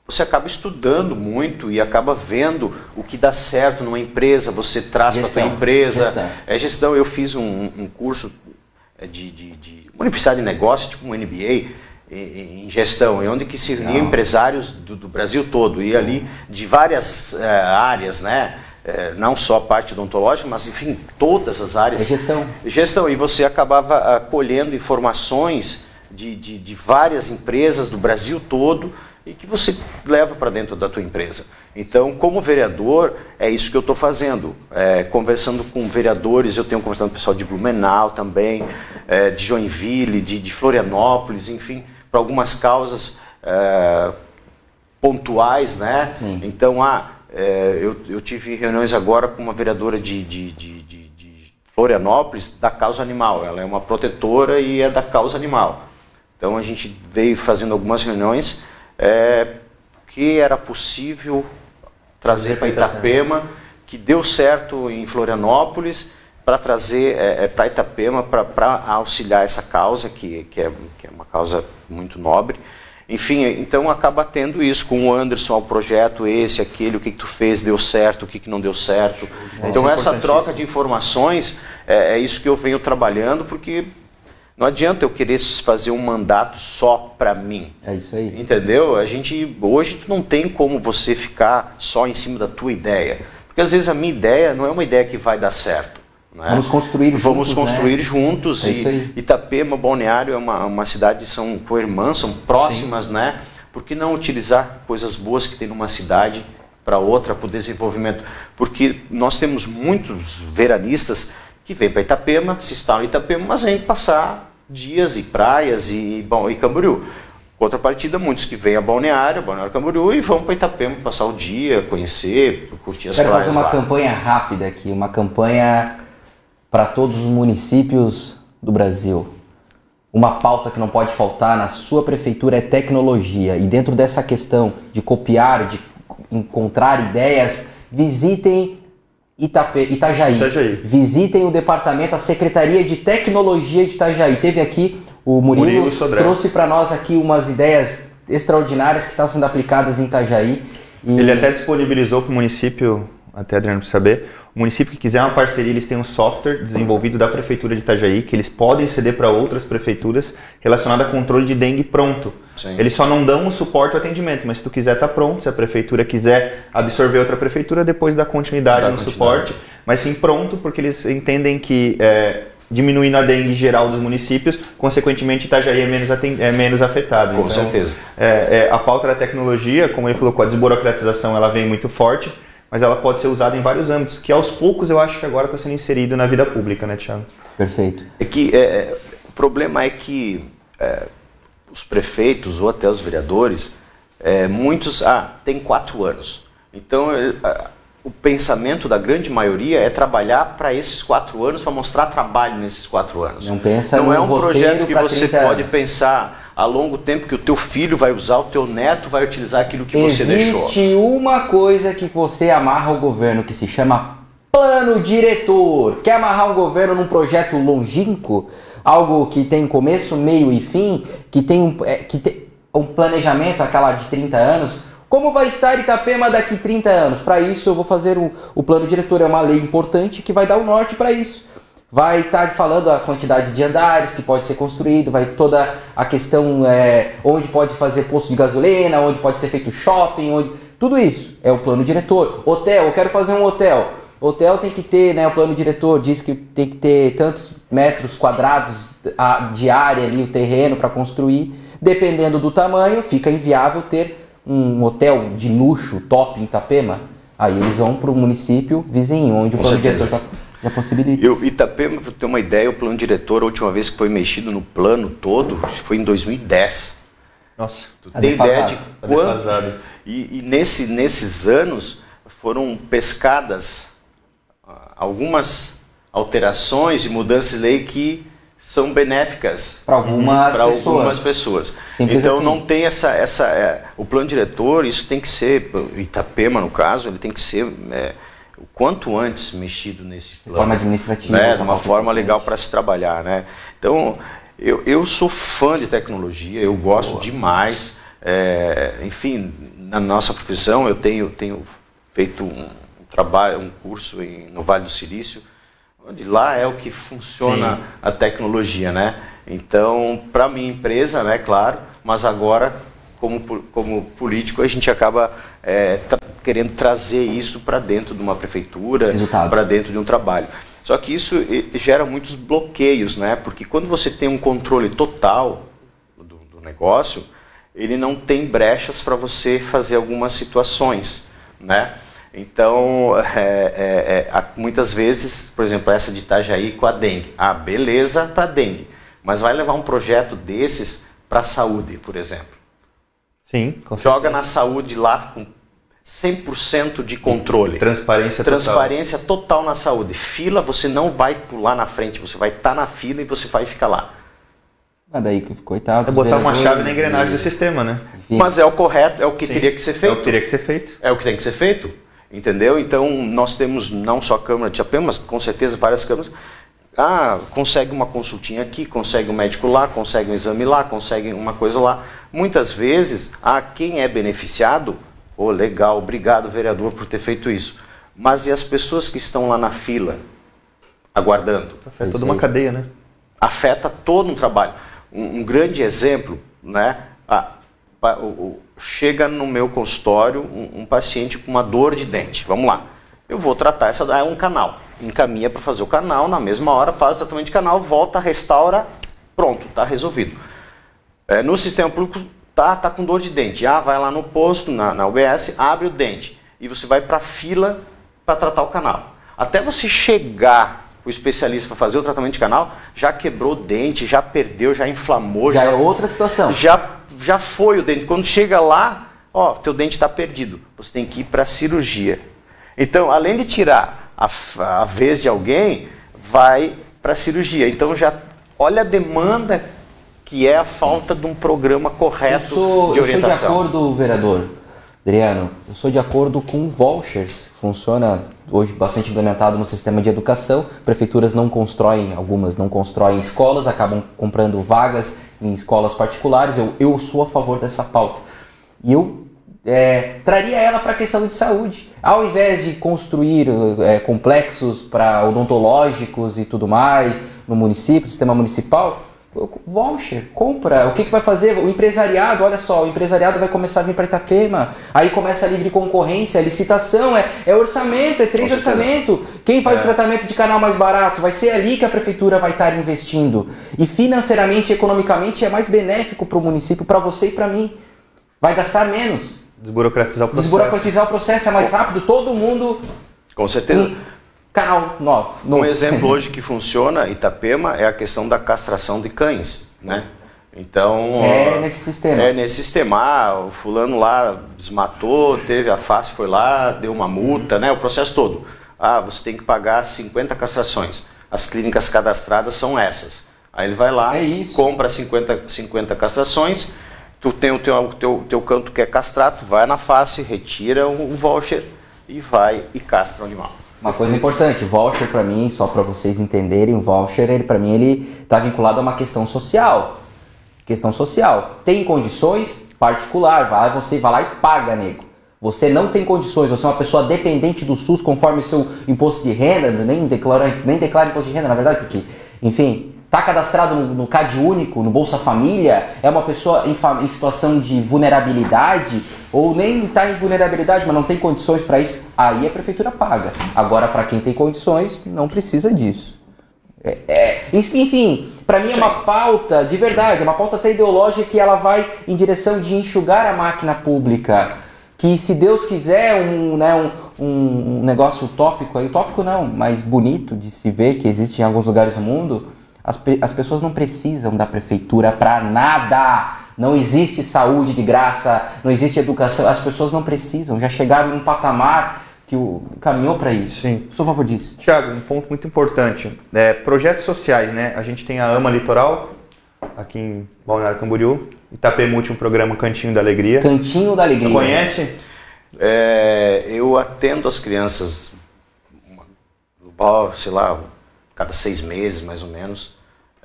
você acaba estudando muito e acaba vendo o que dá certo numa empresa, você traz para a sua empresa. Gestão. É gestão. Eu fiz um, um curso de, de, de, uma universidade de negócio, tipo um MBA, em, gestão, onde que se reuniam empresários do, do, Brasil todo, e ali de várias é, áreas, né? É, não só a parte odontológica, mas enfim, todas as áreas. É gestão. Gestão, e você acabava uh, colhendo informações de, de, de várias empresas do Brasil todo, e que você leva para dentro da tua empresa. Então, como vereador, é isso que eu estou fazendo. É, conversando com vereadores, eu tenho conversado com o pessoal de Blumenau também, é, de Joinville, de, de, Florianópolis, enfim, para algumas causas é, pontuais, né? Sim. Então, ah, é, eu, eu, tive reuniões agora com uma vereadora de, de, de, de Florianópolis da causa animal. Ela é uma protetora e é da causa animal. Então, a gente veio fazendo algumas reuniões é, que era possível trazer para Itapema, que deu certo em Florianópolis, para trazer é, é para Itapema, para auxiliar essa causa, que, que, é, que é uma causa muito nobre. Enfim, então acaba tendo isso com o Anderson ao projeto, esse, aquele, o que, que tu fez, deu certo, o que, que não deu certo. Então essa troca de informações é, é, isso que eu venho trabalhando, porque não adianta eu querer fazer um mandato só para mim. É isso aí. Entendeu? A gente hoje não tem como você ficar só em cima da tua ideia, porque às vezes a minha ideia não é uma ideia que vai dar certo. Né? Vamos construir juntos. Vamos construir né? juntos. É e Itapema, Balneário é uma, uma cidade são co-irmãs, são próximas, Sim. né? Por que não utilizar coisas boas que tem numa cidade para outra para o desenvolvimento? Porque nós temos muitos veranistas que vêm para Itapema, se instalam em Itapema, mas vêm passar dias e praias e, bom, e Camboriú. Contrapartida, muitos que vêm a Balneário, Balneário Camboriú e vão para Itapema passar o dia, conhecer, curtir as Quero praias fazer uma lá. campanha rápida aqui, uma campanha para todos os municípios do Brasil. Uma pauta que não pode faltar na sua prefeitura é tecnologia. E dentro dessa questão de copiar, de encontrar ideias, visitem Itape, Itajaí. Itajaí. Visitem o departamento, a Secretaria de Tecnologia de Itajaí. Teve aqui o Murilo, Murilo trouxe para nós aqui umas ideias extraordinárias que estão sendo aplicadas em Itajaí. E... Ele até disponibilizou para o município, até Adriano saber, o município que quiser uma parceria, eles têm um software desenvolvido da Prefeitura de Itajaí, que eles podem ceder para outras prefeituras, relacionado a controle de dengue pronto. Sim. Eles só não dão o suporte ao atendimento, mas se tu quiser tá pronto, se a prefeitura quiser absorver outra prefeitura, depois dá continuidade dá no continuidade. suporte, mas sim pronto, porque eles entendem que é, diminuindo a dengue geral dos municípios, consequentemente Itajaí é menos, é menos afetado. Com então, certeza. É, é, a pauta da tecnologia, como ele falou, com a desburocratização, ela vem muito forte mas ela pode ser usada em vários âmbitos, que aos poucos eu acho que agora está sendo inserido na vida pública, né, Tiago? Perfeito. É que é, é, o problema é que é, os prefeitos ou até os vereadores, é, muitos, ah, tem quatro anos. Então, é, o pensamento da grande maioria é trabalhar para esses quatro anos, para mostrar trabalho nesses quatro anos. Não pensa Não é um projeto que você pode anos. pensar a longo tempo que o teu filho vai usar, o teu neto vai utilizar aquilo que Existe você deixou. Existe uma coisa que você amarra o governo que se chama plano diretor. Quer amarrar um governo num projeto longínquo? Algo que tem começo, meio e fim? Que tem um, é, que tem um planejamento, aquela de 30 anos? Como vai estar Itapema daqui 30 anos? Para isso eu vou fazer o, o plano diretor. É uma lei importante que vai dar o norte para isso vai estar tá falando a quantidade de andares que pode ser construído, vai toda a questão é, onde pode fazer posto de gasolina, onde pode ser feito shopping, onde tudo isso é o plano diretor. Hotel, eu quero fazer um hotel. Hotel tem que ter, né? O plano diretor diz que tem que ter tantos metros quadrados de área ali, o terreno para construir. Dependendo do tamanho, fica inviável ter um hotel de luxo top em Itapema. Aí eles vão para o município vizinho, onde o plano diretor está já possibilita. Eu, Itapema, para ter uma ideia, o plano diretor, a última vez que foi mexido no plano todo, foi em 2010. Nossa, tu tem ideia de quanto? E, e nesse, nesses anos foram pescadas ah, algumas alterações e mudanças de lei que são benéficas para algumas, pra pessoas. algumas pessoas. Simples então assim. não tem essa essa é, o plano diretor isso tem que ser Itapema no caso ele tem que ser é, o quanto antes mexido nesse De plano, forma administrativa. né, de uma forma legal para se trabalhar, né? Então eu, eu sou fã de tecnologia, eu gosto demais. é, enfim, na nossa profissão eu tenho tenho feito um, trabalho, um curso em, no Vale do Silício, onde lá é o que funciona Sim. a tecnologia, né? Então, para minha empresa, né, claro, mas agora como, como político a gente acaba é, tra- querendo trazer isso para dentro de uma prefeitura, para dentro de um trabalho. Só que isso gera muitos bloqueios, né? Porque quando você tem um controle total do, do negócio, ele não tem brechas para você fazer algumas situações, né? Então, é, é, é, há- muitas vezes, por exemplo, essa de Itajaí com a dengue. Ah, beleza para dengue, mas vai levar um projeto desses para a saúde, por exemplo. Sim, com Joga na saúde lá com 100% de controle. Transparência total. Transparência total na saúde. Fila, você não vai pular na frente, você vai estar na fila e você vai ficar lá. Mas daí, coitado. É botar uma chave na engrenagem do sistema, né? Mas é o correto, é o que Sim. teria que ser É o feito. que teria que ser feito. É o que tem que ser feito, entendeu? Então, nós temos não só a Câmara de Itapema, mas com certeza várias câmaras. Ah, consegue uma consultinha aqui, consegue um médico lá, consegue um exame lá, consegue uma coisa lá. Muitas vezes, ah, quem é beneficiado, oh, legal, obrigado, vereador, por ter feito isso. Mas e as pessoas que estão lá na fila, aguardando? Isso toda uma cadeia, né? afeta todo um trabalho. Um, um grande exemplo, né? a- pa- o- o- chega no meu consultório um, um paciente com uma dor de dente. Vamos lá. Eu vou tratar essa é um canal. Encaminha para fazer o canal, na mesma hora faz o tratamento de canal, volta, restaura, pronto, está resolvido. É, no sistema público tá, tá com dor de dente. Ah, vai lá no posto, na, na UBS, abre o dente. E você vai para a fila para tratar o canal. Até você chegar, o especialista, para fazer o tratamento de canal, já quebrou o dente, já perdeu, já inflamou, Já já, é outra situação. já, já foi o dente. Quando chega lá, ó, teu dente está perdido. Você tem que ir para a cirurgia. Então, além de tirar a, a vez de alguém, vai para a cirurgia. Então, já olha a demanda que é a falta de um programa correto sou, de eu sou de orientação. acordo, vereador Adriano, eu sou de acordo com vouchers. Funciona hoje bastante implementado no sistema de educação. Prefeituras não constroem, algumas não constroem escolas, acabam comprando vagas em escolas particulares. Eu, eu sou a favor dessa pauta. E eu é, traria ela para a questão de saúde. Ao invés de construir é, complexos para odontológicos e tudo mais no município, sistema municipal, voucher, compra. O que, que vai fazer? O empresariado, olha só, o empresariado vai começar a vir para Itapema. Aí começa a livre concorrência, licitação, é, é orçamento, é três orçamento. Quem faz o tratamento de canal mais barato? Vai ser ali que a prefeitura vai estar investindo. E financeiramente, economicamente, é mais benéfico para o município, para você e para mim. Vai gastar menos. Desburocratizar o processo. Desburocratizar o processo é mais rápido, todo mundo. Com certeza. Um novo. Um exemplo hoje que funciona, Itapema, é a questão da castração de cães, né? Então, É nesse sistema. É nesse sistema. Ah, o fulano lá desmatou, teve a face, foi lá, deu uma multa, né? O processo todo. Ah, você tem que pagar 50 castrações. As clínicas cadastradas são essas. Aí ele vai lá, É compra 50, 50 castrações, tu tem o teu, teu, teu canto que é castrado, vai na face, retira o, o voucher e vai e castra o animal. Uma coisa importante, voucher para mim, só para vocês entenderem, o voucher, ele para mim ele tá vinculado a uma questão social. Questão social. Tem condições particular, vai você vai lá e paga, nego. Você não tem condições, você é uma pessoa dependente do SUS conforme seu imposto de renda, nem declara, nem declara imposto de renda, na verdade, porque, enfim, tá cadastrado no, no CAD único, no Bolsa Família, é uma pessoa em, em situação de vulnerabilidade, ou nem está em vulnerabilidade, mas não tem condições para isso, aí a prefeitura paga. Agora, para quem tem condições, não precisa disso. É, é, enfim, para mim é uma pauta de verdade, é uma pauta até ideológica que ela vai em direção de enxugar a máquina pública. Que se Deus quiser um, né, um, um negócio utópico, aí, utópico não, mas bonito de se ver que existe em alguns lugares do mundo, as, pe- as pessoas não precisam da prefeitura para nada. Não existe saúde de graça, não existe educação, as pessoas não precisam, já chegaram num patamar que o, caminhou para isso. Sim. Sou a favor disso. Tiago, um ponto muito importante. É, projetos sociais, né? A gente tem a AMA Litoral, aqui em Balneário Camboriú. Itapemute, um programa Cantinho da Alegria. Cantinho da Alegria. Conhece? É, eu atendo as crianças, sei lá, cada seis meses, mais ou menos.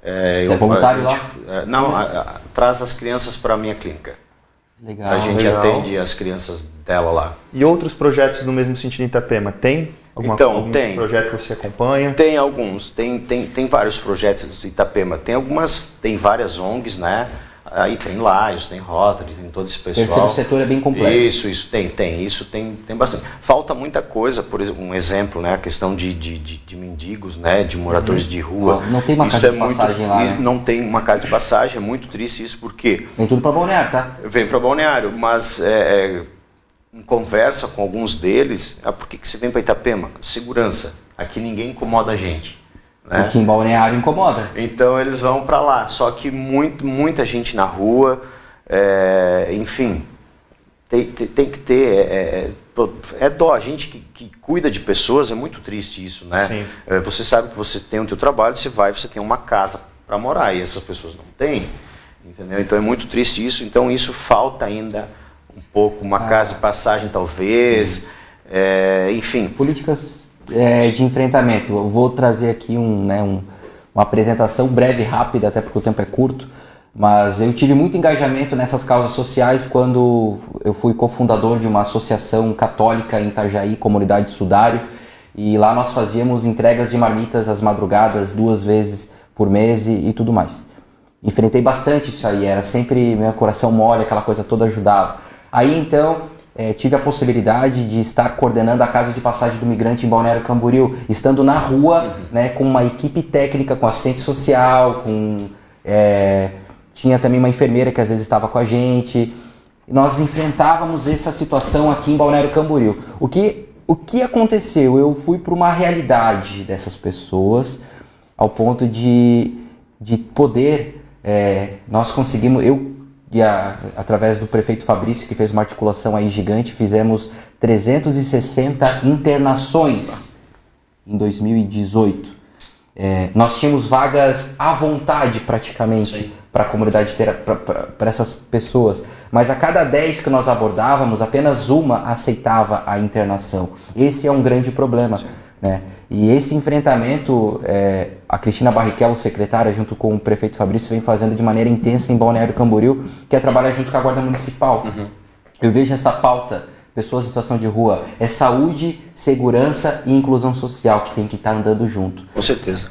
É, Você é voluntário lá? É, não, a, a, traz as crianças para a minha clínica. Legal. A gente legal. atende as crianças dela lá. E outros projetos no mesmo sentido em Itapema? Tem? Alguma, então, algum tem. projeto que você acompanha? Tem alguns, tem, tem, tem vários projetos em Itapema. Tem algumas, tem várias ONGs, né? Aí tem Laios, tem Rotary, tem todo esse pessoal. Terceiro setor é bem completo. Isso, isso, tem, tem, isso tem, tem bastante. Falta muita coisa, por exemplo, um exemplo, né, a questão de, de, de, de mendigos, né, de moradores uhum. de rua. Não tem uma isso casa é de passagem muito, lá, né? Não tem uma casa de passagem, é muito triste isso, porque... Vem tudo para Balneário, tá? Vem para Balneário, mas é, é, em conversa com alguns deles, ah, por que, que você vem para Itapema? Segurança, aqui ninguém incomoda a gente. Né? Aqui em Balneário incomoda. Então eles vão para lá. Só que muito, muita gente na rua, é, enfim, tem, tem, tem, que ter. É, é, é dó. A gente que, que, cuida de pessoas é muito triste isso, né? É, você sabe que você tem o teu trabalho, você vai, você tem uma casa para morar e essas pessoas não têm, entendeu? Então é muito triste isso. Então isso falta ainda um pouco, uma ah. casa de passagem talvez, é, enfim. Políticas é, de enfrentamento. Eu vou trazer aqui um, né, um, uma apresentação breve, rápida, até porque o tempo é curto, mas eu tive muito engajamento nessas causas sociais quando eu fui cofundador de uma associação católica em Itajaí, Comunidade Sudário, e lá nós fazíamos entregas de marmitas às madrugadas, duas vezes por mês e, e tudo mais. Enfrentei bastante isso aí, era sempre meu coração mole, aquela coisa toda ajudava. Aí então é, tive a possibilidade de estar coordenando a casa de passagem do migrante em Balneário Camboriú, estando na rua, uhum. né, com uma equipe técnica, com assistente social, com é, tinha também uma enfermeira que às vezes estava com a gente. Nós enfrentávamos essa situação aqui em Balneário Camboriú. O que o que aconteceu? Eu fui para uma realidade dessas pessoas, ao ponto de, de poder é, nós conseguimos eu e a, através do prefeito Fabrício, que fez uma articulação aí gigante, fizemos 360 internações em 2018. É, nós tínhamos vagas à vontade praticamente para a comunidade para essas pessoas. Mas a cada 10 que nós abordávamos, apenas uma aceitava a internação. Esse é um grande problema. Né? E esse enfrentamento, é, a Cristina Barrichello, secretária, junto com o prefeito Fabrício, vem fazendo de maneira intensa em Balneário Camboriú, que é trabalhar junto com a Guarda Municipal. Uhum. Eu vejo essa pauta, pessoas em situação de rua, é saúde, segurança e inclusão social que tem que estar tá andando junto. Com certeza.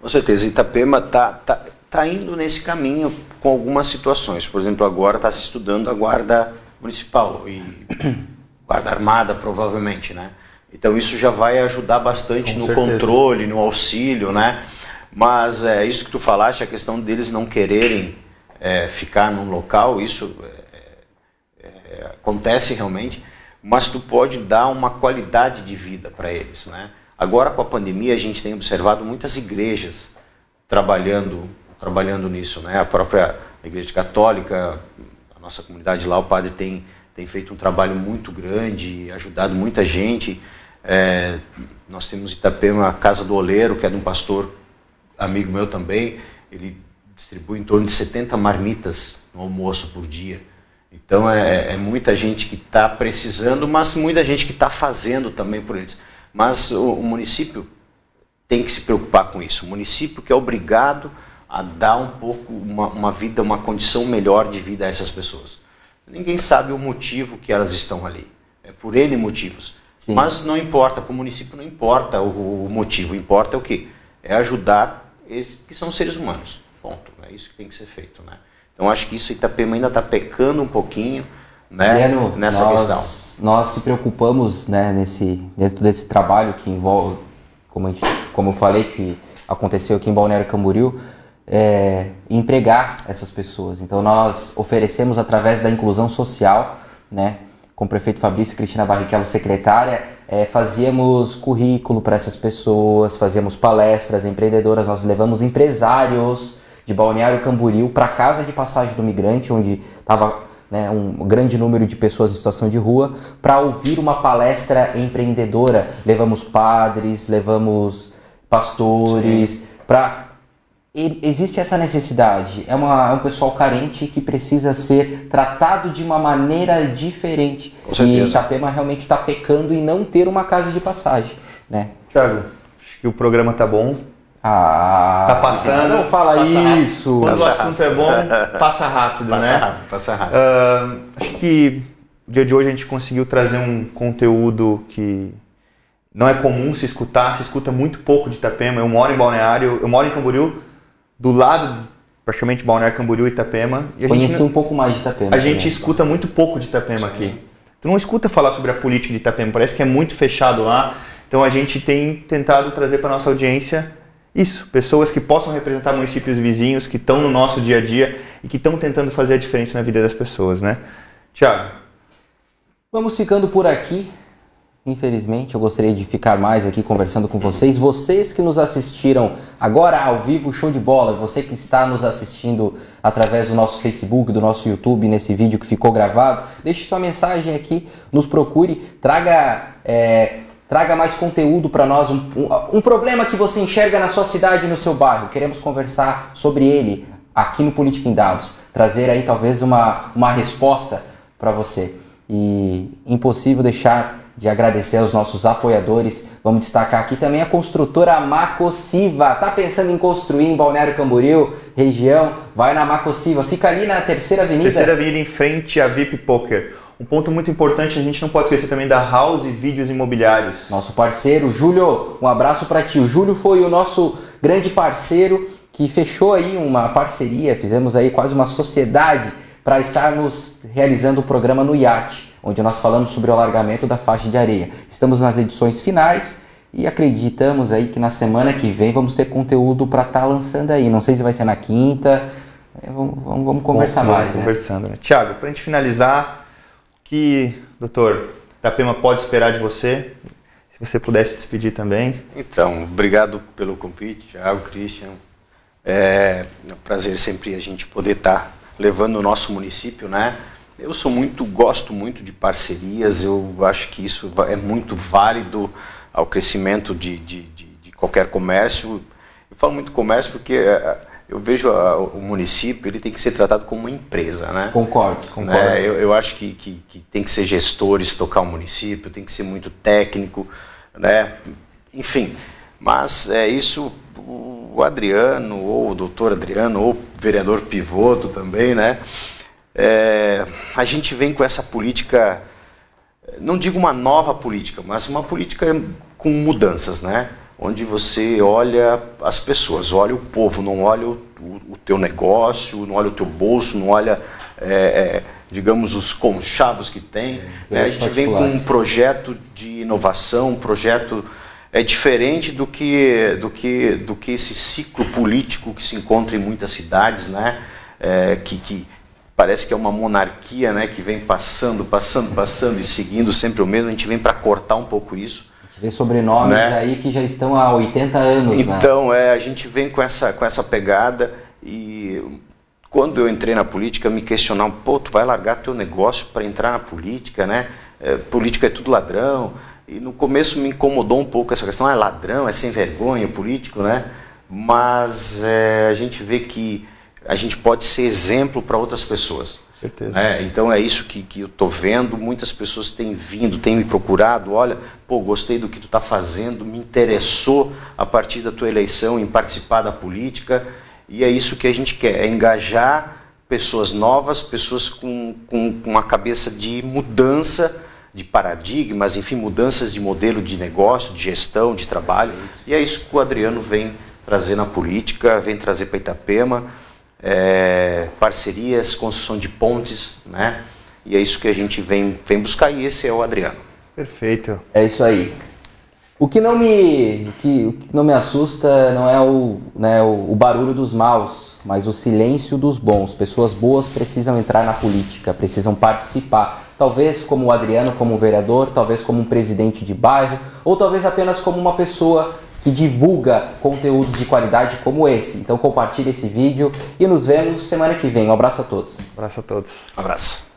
Com certeza. Itapema está tá, tá indo nesse caminho com algumas situações. Por exemplo, agora está se estudando a Guarda Municipal e Guarda Armada, provavelmente, né? Então isso já vai ajudar bastante Com no certeza. controle, no auxílio, né? Mas é, isso que tu falaste, a questão deles não quererem é, ficar num local, isso é, é, acontece realmente, mas tu pode dar uma qualidade de vida para eles, né? Agora com a pandemia a gente tem observado muitas igrejas trabalhando, trabalhando nisso, né? A própria igreja católica, a nossa comunidade lá, o padre tem tem feito um trabalho muito grande, ajudado muita gente. É, nós temos Itapema a Casa do Oleiro, que é de um pastor amigo meu também. Ele distribui em torno de 70 marmitas no almoço por dia. Então é, é muita gente que está precisando, mas muita gente que está fazendo também por eles. Mas o, o, município tem que se preocupar com isso. O município que é obrigado a dar um pouco, uma, uma vida, uma condição melhor de vida a essas pessoas. Ninguém sabe o motivo que elas estão ali. É por N motivos. Sim. Mas não importa, para o município não importa o, o motivo, importa o que? É ajudar esses que são seres humanos. Ponto. É isso que tem que ser feito. Né? Então acho que isso Itapema ainda está pecando um pouquinho né, nessa nós, questão. Nós se preocupamos né, nesse, dentro desse trabalho que envolve, como, gente, como eu falei, que aconteceu aqui em Balneário Camboriú, é, empregar essas pessoas. Então nós oferecemos através da inclusão social, né, com o prefeito Fabrício e Cristina Barrichello, secretária, é, fazíamos currículo para essas pessoas, fazíamos palestras empreendedoras, nós levamos empresários de Balneário Camboriú para a casa de passagem do migrante, onde estava né, um grande número de pessoas em situação de rua, para ouvir uma palestra empreendedora. Levamos padres, levamos pastores, para existe essa necessidade. É, uma, é, um pessoal carente que precisa ser tratado de uma maneira diferente. Com certeza. E Itapema realmente está pecando em não ter uma casa de passagem, né? Tiago, acho que o programa tá bom. Ah, tá passando. Não fala passa isso. Quando Passa o assunto é bom, passa rápido, Passa né? rápido, passa rápido. Uh, acho que no dia de hoje a gente conseguiu trazer um conteúdo que não é comum se escutar, se escuta muito pouco de Itapema. Eu moro em Balneário, eu moro em Camboriú, do lado praticamente Balneário Camboriú e Itapema. E Conheci gente, um pouco mais de Itapema. a gente também. escuta muito pouco de Itapema aqui. Tu não escuta falar sobre a política de Itapema, parece que é muito fechado lá. Então a gente tem tentado trazer para nossa audiência isso, pessoas que possam representar municípios vizinhos, que estão no nosso dia a dia e que estão tentando fazer a diferença na vida das pessoas, né? Tiago. Vamos ficando por aqui. Infelizmente, eu gostaria de ficar mais aqui conversando com vocês. Vocês que nos assistiram agora ao vivo, show de bola. Você que está nos assistindo através do nosso Facebook, do nosso YouTube, nesse vídeo que ficou gravado, deixe sua mensagem aqui, nos procure, traga, é, traga mais conteúdo para nós. Um, um, um problema que você enxerga na sua cidade, no seu bairro. Queremos conversar sobre ele aqui no Política em Dados. Trazer aí talvez uma, uma resposta para você. E impossível deixar de agradecer aos nossos apoiadores. Vamos destacar aqui também a construtora Macosiva. Tá pensando em construir em Balneário Camboriú, região? Vai na Macosiva. Fica ali na Terceira Avenida. Terceira Avenida em frente à VIP Poker. Um ponto muito importante, a gente não pode esquecer também da House Vídeos Imobiliários. Nosso parceiro, Júlio, um abraço para ti. O Júlio foi o nosso grande parceiro que fechou aí uma parceria, fizemos aí quase uma sociedade para estarmos realizando o programa no iate onde nós falamos sobre o alargamento da faixa de areia. Estamos nas edições finais e acreditamos aí que na semana que vem vamos ter conteúdo para estar tá lançando aí. Não sei se vai ser na quinta, é, vamos, vamos, vamos conversar Bom, mais. Vamos né? conversando. Né? Tiago, para a gente finalizar, o que, doutor, Itapema pode esperar de você? Se você pudesse despedir também. Então, obrigado pelo convite, Tiago, Christian. É um prazer sempre a gente poder estar tá levando o nosso município, né? Eu sou muito, gosto muito de parcerias, eu acho que isso é muito válido ao crescimento de, de, de, de qualquer comércio. Eu falo muito comércio porque é, eu vejo a, o município, ele tem que ser tratado como uma empresa, né? Concordo, concordo. Né? Eu, eu acho que, que, que tem que ser gestores tocar o município, tem que ser muito técnico, né? Enfim, mas é isso, o Adriano, ou o doutor Adriano, ou o vereador Pivoto também, né? É, a gente vem com essa política, não digo uma nova política, mas uma política com mudanças, né? Onde você olha as pessoas, olha o povo, não olha o, o, teu negócio, não olha o teu bolso, não olha, é, é, digamos, os conchavos que tem. Né? A gente vem com um projeto de inovação, um projeto é diferente do que, do que, do que esse ciclo político que se encontra em muitas cidades, né? É, que, que parece que é uma monarquia, né, que vem passando, passando, passando e seguindo sempre o mesmo. A gente vem para cortar um pouco isso. A gente vê sobrenomes né? aí que já estão há 80 anos. Né? Então, né? é, a gente vem com essa, com essa pegada e quando eu entrei na política, me questionavam, pô, tu vai largar teu negócio para entrar na política, né? É, política é tudo ladrão. E no começo me incomodou um pouco essa questão, ah, é ladrão, é sem vergonha, político, né? Mas é, a gente vê que a gente pode ser exemplo para outras pessoas. Certeza. É, então é isso que, que eu estou vendo. Muitas pessoas têm vindo, têm me procurado. Olha, pô, gostei do que tu está fazendo, me interessou a partir da tua eleição em participar da política. E é isso que a gente quer: é engajar pessoas novas, pessoas com, com, com uma cabeça de mudança de paradigmas, enfim, mudanças de modelo de negócio, de gestão, de trabalho. E é isso que o Adriano vem trazer na política, vem trazer para Itapema é, parcerias, construção de pontes, né? E é isso que a gente vem, vem buscar e esse é o Adriano. Perfeito. É isso aí. O que não me, o que, o que não me assusta não é o, né, o, o barulho dos maus, mas o silêncio dos bons. Pessoas boas precisam entrar na política, precisam participar. Talvez como o Adriano, como vereador, talvez como um presidente de bairro, ou talvez apenas como uma pessoa que divulga conteúdos de qualidade como esse. Então compartilhe esse vídeo e nos vemos semana que vem. Um abraço a todos. Um abraço a todos. Um abraço.